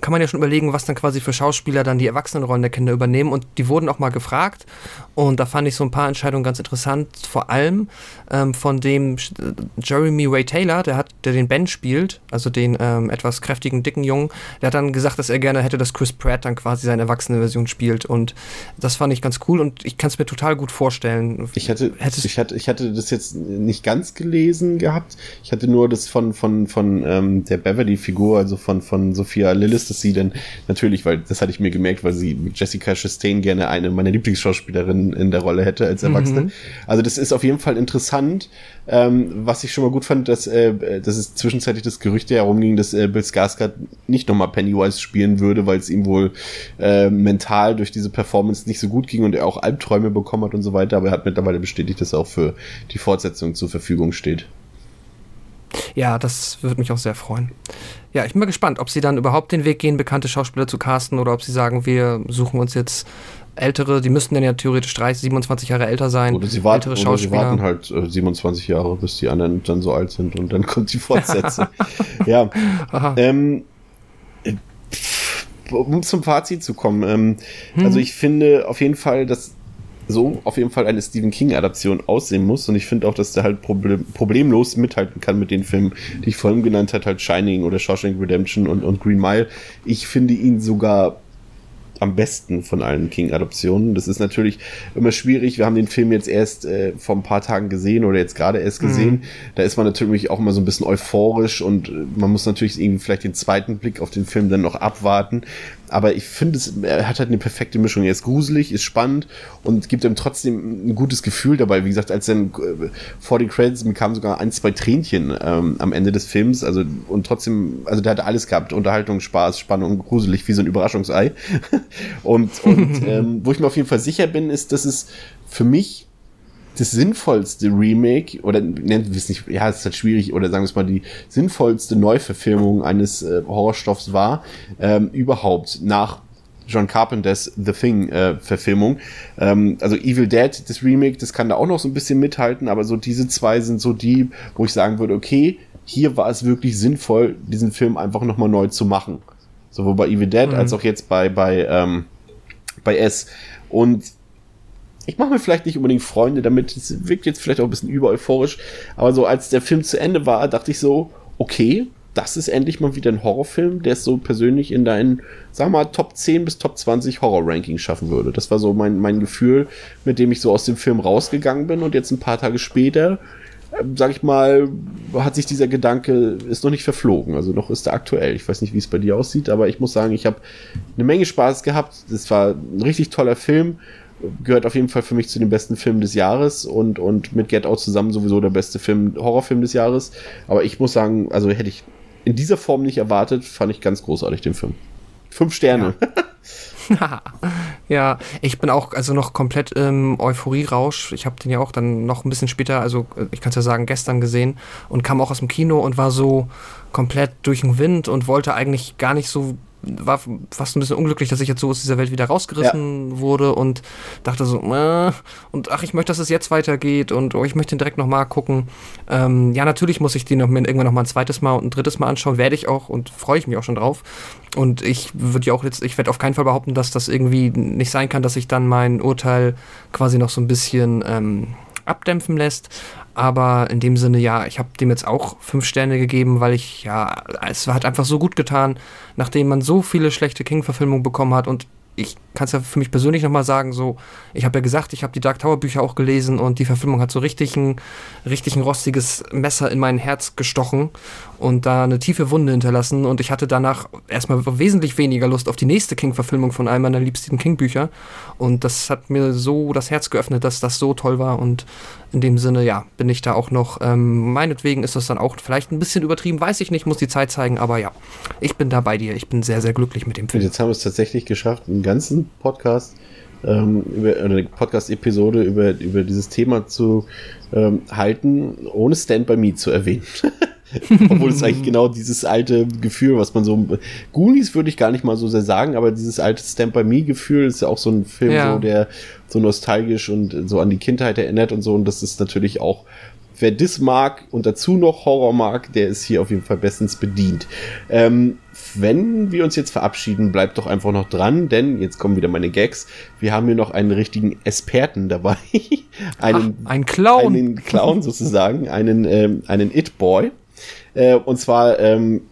kann man ja schon überlegen, was dann quasi für Schauspieler dann die Erwachsenenrollen der Kinder übernehmen. Und die wurden auch mal gefragt. Und da fand ich so ein paar Entscheidungen ganz interessant. Vor allem ähm, von dem Jeremy Ray Taylor, der hat, der den Ben spielt, also den ähm, etwas kräftigen, dicken Jungen, der hat dann gesagt, dass er gerne hätte, dass Chris Pratt dann quasi seine erwachsene Version spielt. Und das fand ich ganz cool und ich kann es mir total gut vorstellen. Ich hatte, ich hatte, ich hatte das jetzt nicht ganz gelesen gehabt. Ich hatte nur das von, von, von ähm, der Beverly-Figur, also von, von Sophia Lillis, dass sie dann natürlich, weil das hatte ich mir gemerkt, weil sie mit Jessica Chastain gerne eine meiner Lieblingsschauspielerinnen in der Rolle hätte als Erwachsene. Mhm. Also das ist auf jeden Fall interessant. Ähm, was ich schon mal gut fand, dass, äh, dass es zwischenzeitlich das Gerücht herumging, dass äh, Bill Skarsgård nicht nochmal Pennywise spielen würde, weil es ihm wohl äh, mental durch diese Performance nicht so gut ging und er auch Albträume bekommen hat und so weiter. Aber er hat mittlerweile bestätigt, dass er auch für die Fortsetzung zur Verfügung steht. Ja, das würde mich auch sehr freuen. Ja, ich bin mal gespannt, ob sie dann überhaupt den Weg gehen, bekannte Schauspieler zu casten oder ob sie sagen, wir suchen uns jetzt ältere, die müssten dann ja theoretisch 30, 27 Jahre älter sein. Oder sie warten, oder sie warten halt äh, 27 Jahre, bis die anderen dann so alt sind und dann kommt die Fortsetzung. ja. Ähm, um zum Fazit zu kommen. Ähm, hm. Also ich finde auf jeden Fall, dass so auf jeden Fall eine Stephen King-Adaption aussehen muss. Und ich finde auch, dass der halt problem problemlos mithalten kann mit den Filmen, die ich vorhin genannt habe, halt Shining oder Shawshank Redemption und, und Green Mile. Ich finde ihn sogar am besten von allen King-Adoptionen. Das ist natürlich immer schwierig. Wir haben den Film jetzt erst äh, vor ein paar Tagen gesehen oder jetzt gerade erst gesehen. Mhm. Da ist man natürlich auch immer so ein bisschen euphorisch und äh, man muss natürlich irgendwie vielleicht den zweiten Blick auf den Film dann noch abwarten. Aber ich finde, er hat halt eine perfekte Mischung. Er ist gruselig, ist spannend und gibt ihm trotzdem ein gutes Gefühl dabei. Wie gesagt, als dann äh, vor den Credits kamen sogar ein, zwei Tränchen ähm, am Ende des Films. Also und trotzdem, also der hat alles gehabt. Unterhaltung, Spaß, Spannung, gruselig, wie so ein Überraschungsei. und und ähm, wo ich mir auf jeden Fall sicher bin, ist, dass es für mich das sinnvollste Remake, oder nennt wir es nicht, ja, es ist halt schwierig, oder sagen wir es mal, die sinnvollste Neuverfilmung eines äh, Horrorstoffs war, ähm, überhaupt nach John Carpenters The Thing äh, Verfilmung. Ähm, also Evil Dead, das Remake, das kann da auch noch so ein bisschen mithalten, aber so diese zwei sind so die, wo ich sagen würde, okay, hier war es wirklich sinnvoll, diesen Film einfach nochmal neu zu machen. Sowohl bei Evil Dead mhm. als auch jetzt bei, bei, ähm, bei S. Und ich mache mir vielleicht nicht unbedingt Freunde damit, es wirkt jetzt vielleicht auch ein bisschen über euphorisch, aber so als der Film zu Ende war, dachte ich so, okay, das ist endlich mal wieder ein Horrorfilm, der es so persönlich in deinen, sag mal, Top 10 bis Top 20 Horror-Ranking schaffen würde. Das war so mein, mein Gefühl, mit dem ich so aus dem Film rausgegangen bin und jetzt ein paar Tage später, äh, sag ich mal, hat sich dieser Gedanke, ist noch nicht verflogen, also noch ist er aktuell. Ich weiß nicht, wie es bei dir aussieht, aber ich muss sagen, ich habe eine Menge Spaß gehabt. Das war ein richtig toller Film gehört auf jeden Fall für mich zu den besten Filmen des Jahres und, und mit Get Out zusammen sowieso der beste Film, Horrorfilm des Jahres. Aber ich muss sagen, also hätte ich in dieser Form nicht erwartet, fand ich ganz großartig den Film. Fünf Sterne. Ja. ja, ich bin auch also noch komplett im Euphorierausch. Ich habe den ja auch dann noch ein bisschen später, also ich kann es ja sagen, gestern gesehen und kam auch aus dem Kino und war so komplett durch den Wind und wollte eigentlich gar nicht so war fast ein bisschen unglücklich, dass ich jetzt so aus dieser Welt wieder rausgerissen ja. wurde und dachte so, äh, und ach, ich möchte, dass es jetzt weitergeht und oh, ich möchte ihn direkt nochmal gucken. Ähm, ja, natürlich muss ich den noch, irgendwann nochmal ein zweites Mal und ein drittes Mal anschauen, werde ich auch und freue ich mich auch schon drauf. Und ich würde ja auch jetzt, ich werde auf keinen Fall behaupten, dass das irgendwie nicht sein kann, dass ich dann mein Urteil quasi noch so ein bisschen ähm, abdämpfen lässt. Aber in dem Sinne, ja, ich habe dem jetzt auch fünf Sterne gegeben, weil ich, ja, es hat einfach so gut getan, nachdem man so viele schlechte King-Verfilmungen bekommen hat und ich kann es ja für mich persönlich nochmal sagen, so, ich habe ja gesagt, ich habe die Dark Tower Bücher auch gelesen und die Verfilmung hat so richtig ein, richtig ein rostiges Messer in mein Herz gestochen und da eine tiefe Wunde hinterlassen. Und ich hatte danach erstmal wesentlich weniger Lust auf die nächste King-Verfilmung von einem meiner liebsten King-Bücher. Und das hat mir so das Herz geöffnet, dass das so toll war. Und in dem Sinne, ja, bin ich da auch noch, ähm, meinetwegen ist das dann auch vielleicht ein bisschen übertrieben, weiß ich nicht, muss die Zeit zeigen, aber ja, ich bin da bei dir, ich bin sehr, sehr glücklich mit dem Film. Und jetzt haben wir es tatsächlich geschafft, einen ganzen Podcast ähm, über eine Podcast-Episode über, über dieses Thema zu ähm, halten, ohne Stand by Me zu erwähnen. Obwohl es eigentlich genau dieses alte Gefühl, was man so. Goonies würde ich gar nicht mal so sehr sagen, aber dieses alte Stand by Me-Gefühl ist ja auch so ein Film, ja. so, der so nostalgisch und so an die Kindheit erinnert und so. Und das ist natürlich auch wer das mag und dazu noch Horror mag, der ist hier auf jeden Fall bestens bedient. Ähm, wenn wir uns jetzt verabschieden, bleibt doch einfach noch dran, denn jetzt kommen wieder meine Gags. Wir haben hier noch einen richtigen Experten dabei. einen, Ach, ein Clown. Einen Clown sozusagen, einen, ähm, einen It-Boy. Äh, und zwar ähm,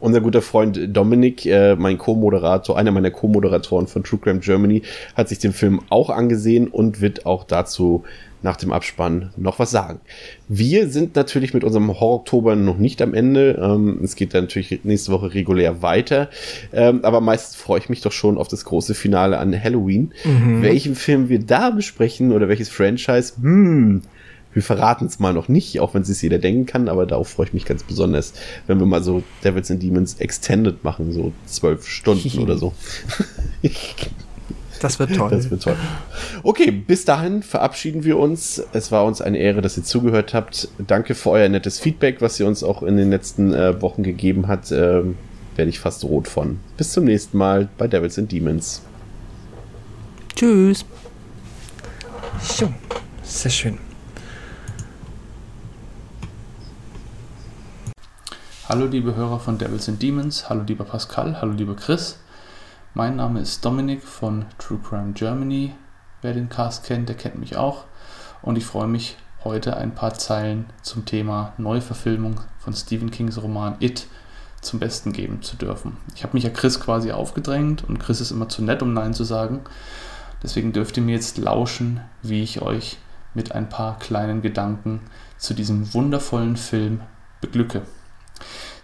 unser guter Freund Dominik, äh, mein Co-Moderator, einer meiner Co-Moderatoren von True Crime Germany, hat sich den Film auch angesehen und wird auch dazu nach dem Abspann noch was sagen. Wir sind natürlich mit unserem Horror-Oktober noch nicht am Ende. Ähm, es geht dann natürlich nächste Woche regulär weiter. Ähm, aber meistens freue ich mich doch schon auf das große Finale an Halloween. Mhm. Welchen Film wir da besprechen oder welches Franchise, hm, wir verraten es mal noch nicht, auch wenn es jeder denken kann, aber darauf freue ich mich ganz besonders, wenn wir mal so Devils and Demons Extended machen, so zwölf Stunden oder so. Das wird toll. Das wird toll. Okay, bis dahin verabschieden wir uns. Es war uns eine Ehre, dass ihr zugehört habt. Danke für euer nettes Feedback, was ihr uns auch in den letzten äh, Wochen gegeben hat. Ähm, Werde ich fast rot von. Bis zum nächsten Mal bei Devils and Demons. Tschüss. So, sehr schön. Hallo liebe Hörer von Devils and Demons, hallo lieber Pascal, hallo lieber Chris. Mein Name ist Dominik von True Crime Germany. Wer den Cast kennt, der kennt mich auch. Und ich freue mich, heute ein paar Zeilen zum Thema Neuverfilmung von Stephen Kings Roman It zum Besten geben zu dürfen. Ich habe mich ja Chris quasi aufgedrängt und Chris ist immer zu nett, um Nein zu sagen. Deswegen dürft ihr mir jetzt lauschen, wie ich euch mit ein paar kleinen Gedanken zu diesem wundervollen Film beglücke.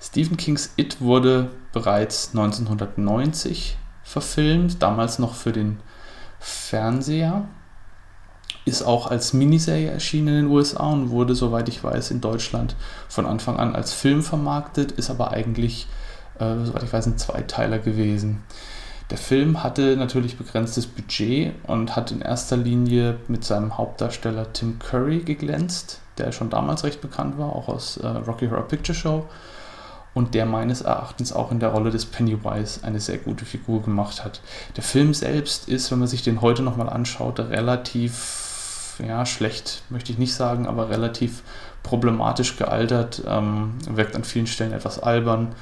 Stephen Kings It wurde bereits 1990 verfilmt, damals noch für den Fernseher. Ist auch als Miniserie erschienen in den USA und wurde, soweit ich weiß, in Deutschland von Anfang an als Film vermarktet, ist aber eigentlich, äh, soweit ich weiß, ein Zweiteiler gewesen. Der Film hatte natürlich begrenztes Budget und hat in erster Linie mit seinem Hauptdarsteller Tim Curry geglänzt, der schon damals recht bekannt war, auch aus äh, Rocky Horror Picture Show und der meines Erachtens auch in der Rolle des Pennywise eine sehr gute Figur gemacht hat. Der Film selbst ist, wenn man sich den heute nochmal anschaut, relativ, ja, schlecht möchte ich nicht sagen, aber relativ problematisch gealtert, ähm, wirkt an vielen Stellen etwas albern,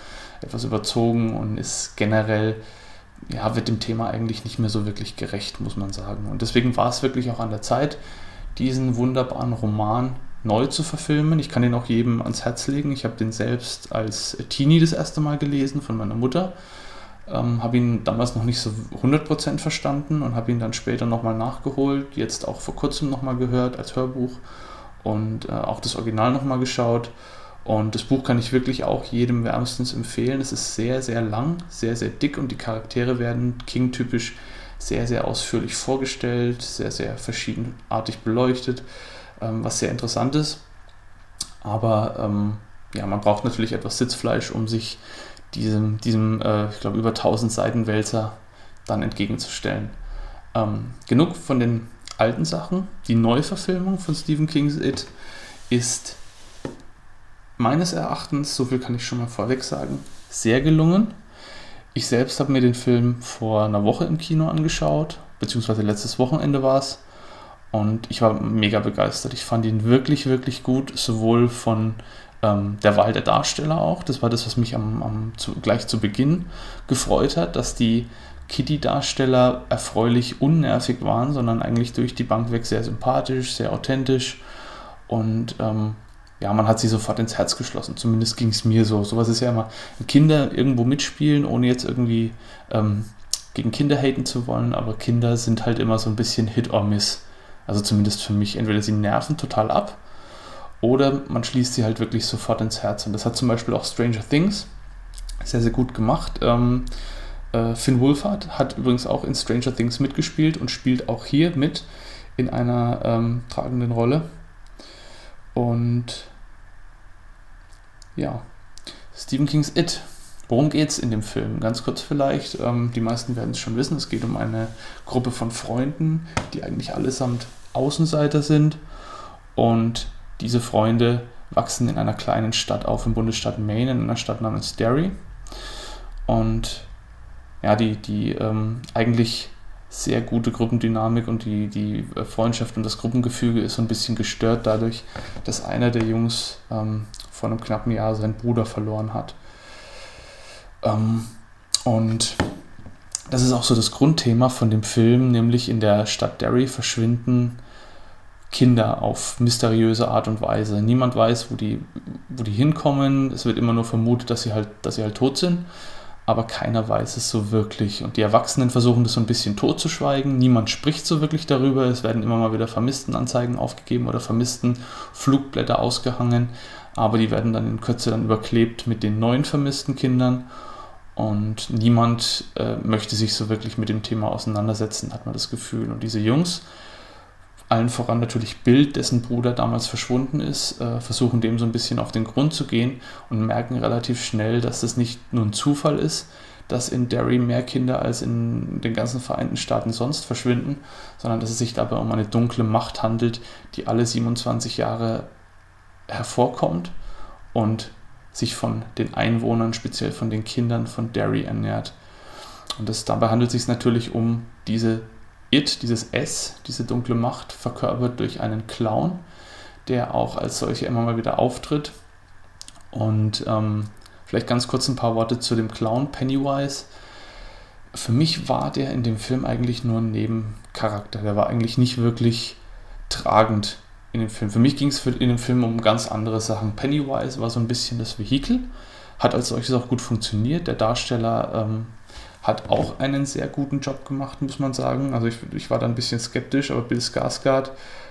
etwas überzogen und ist generell, ja, wird dem Thema eigentlich nicht mehr so wirklich gerecht, muss man sagen. Und deswegen war es wirklich auch an der Zeit, diesen wunderbaren Roman neu zu verfilmen. Ich kann den auch jedem ans Herz legen. Ich habe den selbst als Teenie das erste Mal gelesen von meiner Mutter. Ähm, habe ihn damals noch nicht so 100% verstanden und habe ihn dann später nochmal nachgeholt. Jetzt auch vor kurzem nochmal gehört als Hörbuch und äh, auch das Original nochmal geschaut. Und das Buch kann ich wirklich auch jedem wärmstens empfehlen. Es ist sehr, sehr lang, sehr, sehr dick und die Charaktere werden King-typisch sehr, sehr ausführlich vorgestellt, sehr, sehr verschiedenartig beleuchtet, was sehr interessant ist. Aber ähm, ja, man braucht natürlich etwas Sitzfleisch, um sich diesem, diesem äh, ich glaube, über 1000 Seiten Wälzer dann entgegenzustellen. Ähm, genug von den alten Sachen. Die Neuverfilmung von Stephen King's It ist meines Erachtens, so viel kann ich schon mal vorweg sagen, sehr gelungen. Ich selbst habe mir den Film vor einer Woche im Kino angeschaut, beziehungsweise letztes Wochenende war es. Und ich war mega begeistert. Ich fand ihn wirklich, wirklich gut, sowohl von ähm, der Wahl der Darsteller auch. Das war das, was mich am, am zu, gleich zu Beginn gefreut hat, dass die Kitty-Darsteller erfreulich unnervig waren, sondern eigentlich durch die Bank weg sehr sympathisch, sehr authentisch. Und ähm, ja, man hat sie sofort ins Herz geschlossen. Zumindest ging es mir so. Sowas ist ja immer, Kinder irgendwo mitspielen, ohne jetzt irgendwie ähm, gegen Kinder haten zu wollen, aber Kinder sind halt immer so ein bisschen Hit or Miss. Also zumindest für mich. Entweder sie nerven total ab oder man schließt sie halt wirklich sofort ins Herz. Und das hat zum Beispiel auch Stranger Things sehr, sehr gut gemacht. Ähm, äh, Finn Wolfhard hat übrigens auch in Stranger Things mitgespielt und spielt auch hier mit in einer ähm, tragenden Rolle. Und ja, Stephen Kings It. Worum geht es in dem Film? Ganz kurz vielleicht. Ähm, die meisten werden es schon wissen. Es geht um eine Gruppe von Freunden, die eigentlich allesamt Außenseiter sind. Und diese Freunde wachsen in einer kleinen Stadt auf im Bundesstaat Maine, in einer Stadt namens Derry. Und ja, die, die ähm, eigentlich sehr gute Gruppendynamik und die, die Freundschaft und das Gruppengefüge ist so ein bisschen gestört dadurch, dass einer der Jungs ähm, vor einem knappen Jahr seinen Bruder verloren hat. Ähm, und das ist auch so das Grundthema von dem Film, nämlich in der Stadt Derry verschwinden Kinder auf mysteriöse Art und Weise. Niemand weiß, wo die, wo die hinkommen. Es wird immer nur vermutet, dass sie halt, dass sie halt tot sind aber keiner weiß es so wirklich. Und die Erwachsenen versuchen das so ein bisschen totzuschweigen. Niemand spricht so wirklich darüber. Es werden immer mal wieder Vermisstenanzeigen aufgegeben oder vermissten Flugblätter ausgehangen, aber die werden dann in Kürze dann überklebt mit den neuen vermissten Kindern. Und niemand äh, möchte sich so wirklich mit dem Thema auseinandersetzen, hat man das Gefühl. Und diese Jungs allen voran natürlich Bild, dessen Bruder damals verschwunden ist, äh, versuchen dem so ein bisschen auf den Grund zu gehen und merken relativ schnell, dass das nicht nur ein Zufall ist, dass in Derry mehr Kinder als in den ganzen Vereinten Staaten sonst verschwinden, sondern dass es sich dabei um eine dunkle Macht handelt, die alle 27 Jahre hervorkommt und sich von den Einwohnern, speziell von den Kindern von Derry ernährt. Und das, dabei handelt es sich natürlich um diese It, dieses S, diese dunkle Macht, verkörpert durch einen Clown, der auch als solcher immer mal wieder auftritt. Und ähm, vielleicht ganz kurz ein paar Worte zu dem Clown Pennywise. Für mich war der in dem Film eigentlich nur ein Nebencharakter. Der war eigentlich nicht wirklich tragend in dem Film. Für mich ging es in dem Film um ganz andere Sachen. Pennywise war so ein bisschen das Vehikel, hat als solches auch gut funktioniert. Der Darsteller ähm, hat auch einen sehr guten Job gemacht, muss man sagen. Also ich, ich war da ein bisschen skeptisch, aber Bill Skarsgård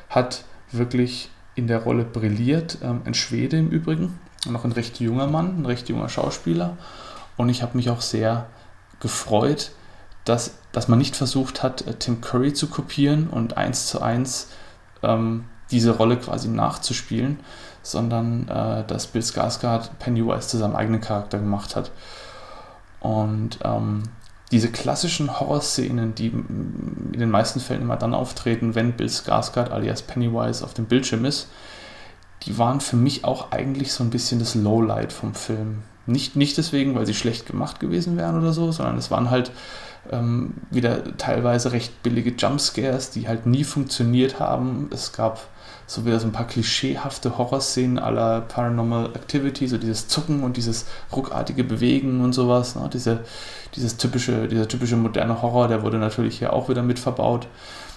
hat wirklich in der Rolle brilliert. Ähm, ein Schwede im Übrigen, noch ein recht junger Mann, ein recht junger Schauspieler. Und ich habe mich auch sehr gefreut, dass, dass man nicht versucht hat, äh, Tim Curry zu kopieren und eins zu eins ähm, diese Rolle quasi nachzuspielen, sondern äh, dass Bill Skarsgård Pennywise zu seinem eigenen Charakter gemacht hat. Und ähm, diese klassischen Horrorszenen, die in den meisten Fällen immer dann auftreten, wenn Bill Skarsgård alias Pennywise auf dem Bildschirm ist, die waren für mich auch eigentlich so ein bisschen das Lowlight vom Film. Nicht, nicht deswegen, weil sie schlecht gemacht gewesen wären oder so, sondern es waren halt ähm, wieder teilweise recht billige Jumpscares, die halt nie funktioniert haben. Es gab so wieder so ein paar klischeehafte Horrorszenen aller Paranormal Activity, so dieses Zucken und dieses ruckartige Bewegen und sowas. Ne? Diese, dieses typische, dieser typische moderne Horror, der wurde natürlich hier auch wieder mit verbaut.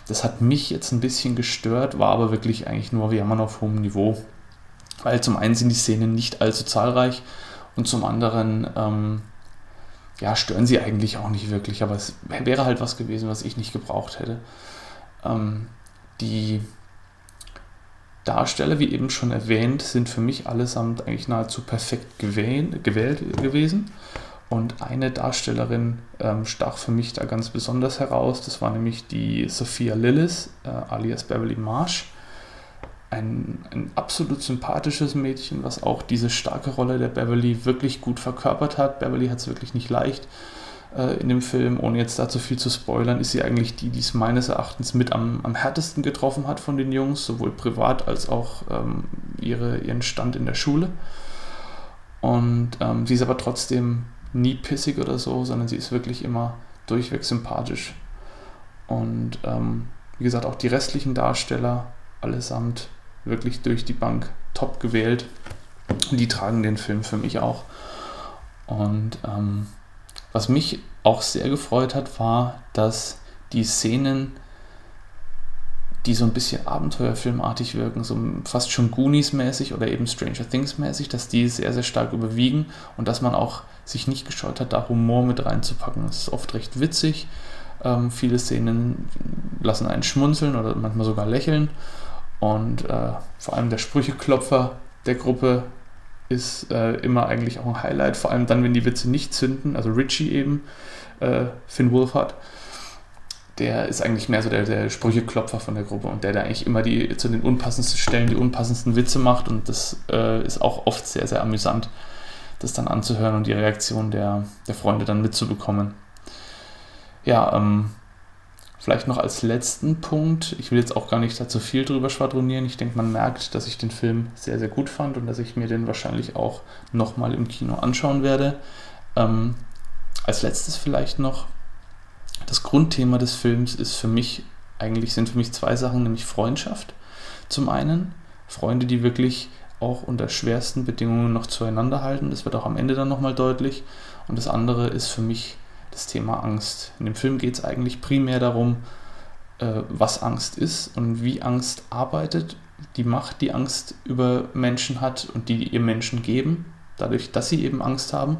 Das hat mich jetzt ein bisschen gestört, war aber wirklich eigentlich nur wie immer auf hohem Niveau. Weil zum einen sind die Szenen nicht allzu zahlreich und zum anderen ähm, ja, stören sie eigentlich auch nicht wirklich, aber es wäre halt was gewesen, was ich nicht gebraucht hätte. Ähm, die Darsteller, wie eben schon erwähnt, sind für mich allesamt eigentlich nahezu perfekt gewählt, gewählt gewesen. Und eine Darstellerin ähm, stach für mich da ganz besonders heraus. Das war nämlich die Sophia Lillis, äh, alias Beverly Marsh. Ein, ein absolut sympathisches Mädchen, was auch diese starke Rolle der Beverly wirklich gut verkörpert hat. Beverly hat es wirklich nicht leicht äh, in dem Film. Ohne jetzt da zu viel zu spoilern, ist sie eigentlich die, die es meines Erachtens mit am, am härtesten getroffen hat von den Jungs, sowohl privat als auch ähm, ihre, ihren Stand in der Schule. Und ähm, sie ist aber trotzdem nie pissig oder so, sondern sie ist wirklich immer durchweg sympathisch. Und ähm, wie gesagt, auch die restlichen Darsteller allesamt wirklich durch die Bank top gewählt. Die tragen den Film für mich auch. Und ähm, was mich auch sehr gefreut hat, war, dass die Szenen, die so ein bisschen abenteuerfilmartig wirken, so fast schon Goonies-mäßig oder eben Stranger Things-mäßig, dass die sehr, sehr stark überwiegen und dass man auch sich nicht gescheut hat, da Humor mit reinzupacken. Das ist oft recht witzig. Ähm, viele Szenen lassen einen schmunzeln oder manchmal sogar lächeln. Und äh, vor allem der Sprücheklopfer der Gruppe ist äh, immer eigentlich auch ein Highlight, vor allem dann, wenn die Witze nicht zünden. Also Richie eben, äh, Finn Wolfhard, der ist eigentlich mehr so der, der Sprücheklopfer von der Gruppe und der, der eigentlich immer die zu den unpassendsten Stellen die unpassendsten Witze macht und das äh, ist auch oft sehr, sehr amüsant das dann anzuhören und die Reaktion der, der Freunde dann mitzubekommen. Ja, ähm, vielleicht noch als letzten Punkt, ich will jetzt auch gar nicht dazu viel drüber schwadronieren. Ich denke, man merkt, dass ich den Film sehr, sehr gut fand und dass ich mir den wahrscheinlich auch nochmal im Kino anschauen werde. Ähm, als letztes vielleicht noch, das Grundthema des Films ist für mich, eigentlich sind für mich zwei Sachen, nämlich Freundschaft. Zum einen, Freunde, die wirklich auch unter schwersten Bedingungen noch zueinander halten. Das wird auch am Ende dann nochmal deutlich. Und das andere ist für mich das Thema Angst. In dem Film geht es eigentlich primär darum, äh, was Angst ist und wie Angst arbeitet, die Macht, die Angst über Menschen hat und die ihr Menschen geben, dadurch, dass sie eben Angst haben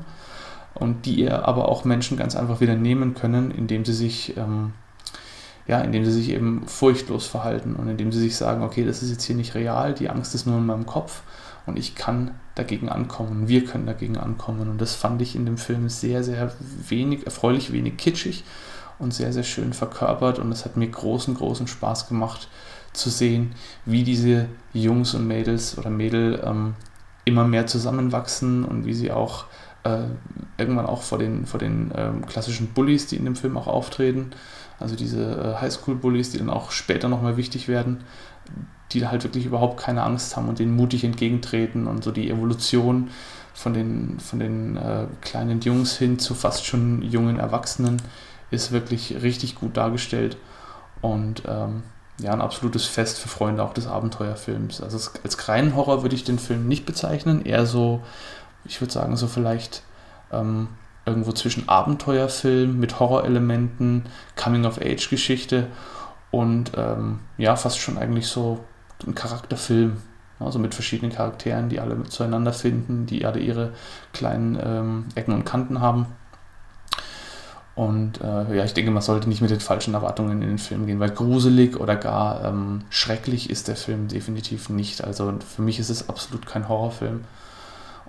und die ihr aber auch Menschen ganz einfach wieder nehmen können, indem sie sich ähm, ja, indem sie sich eben furchtlos verhalten und indem sie sich sagen, okay, das ist jetzt hier nicht real, die Angst ist nur in meinem Kopf und ich kann dagegen ankommen, wir können dagegen ankommen. Und das fand ich in dem Film sehr, sehr wenig, erfreulich wenig kitschig und sehr, sehr schön verkörpert und es hat mir großen, großen Spaß gemacht zu sehen, wie diese Jungs und Mädels oder Mädel ähm, immer mehr zusammenwachsen und wie sie auch äh, irgendwann auch vor den, vor den ähm, klassischen Bullies, die in dem Film auch auftreten, also diese äh, Highschool-Bullies, die dann auch später nochmal wichtig werden, die halt wirklich überhaupt keine Angst haben und denen mutig entgegentreten und so die Evolution von den, von den äh, kleinen Jungs hin zu fast schon jungen Erwachsenen ist wirklich richtig gut dargestellt und ähm, ja, ein absolutes Fest für Freunde auch des Abenteuerfilms. Also als reinen Horror würde ich den Film nicht bezeichnen, eher so, ich würde sagen, so vielleicht ähm, irgendwo zwischen Abenteuerfilm mit Horrorelementen, Coming-of-Age-Geschichte und ähm, ja, fast schon eigentlich so ein Charakterfilm. Also mit verschiedenen Charakteren, die alle zueinander finden, die alle ihre kleinen ähm, Ecken und Kanten haben. Und äh, ja, ich denke, man sollte nicht mit den falschen Erwartungen in den Film gehen, weil gruselig oder gar ähm, schrecklich ist der Film definitiv nicht. Also für mich ist es absolut kein Horrorfilm.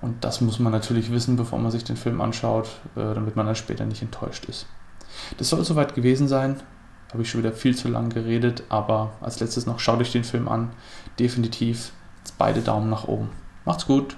Und das muss man natürlich wissen, bevor man sich den Film anschaut, äh, damit man dann später nicht enttäuscht ist. Das soll soweit gewesen sein. Habe ich schon wieder viel zu lang geredet, aber als letztes noch schaut euch den Film an. Definitiv beide Daumen nach oben. Macht's gut.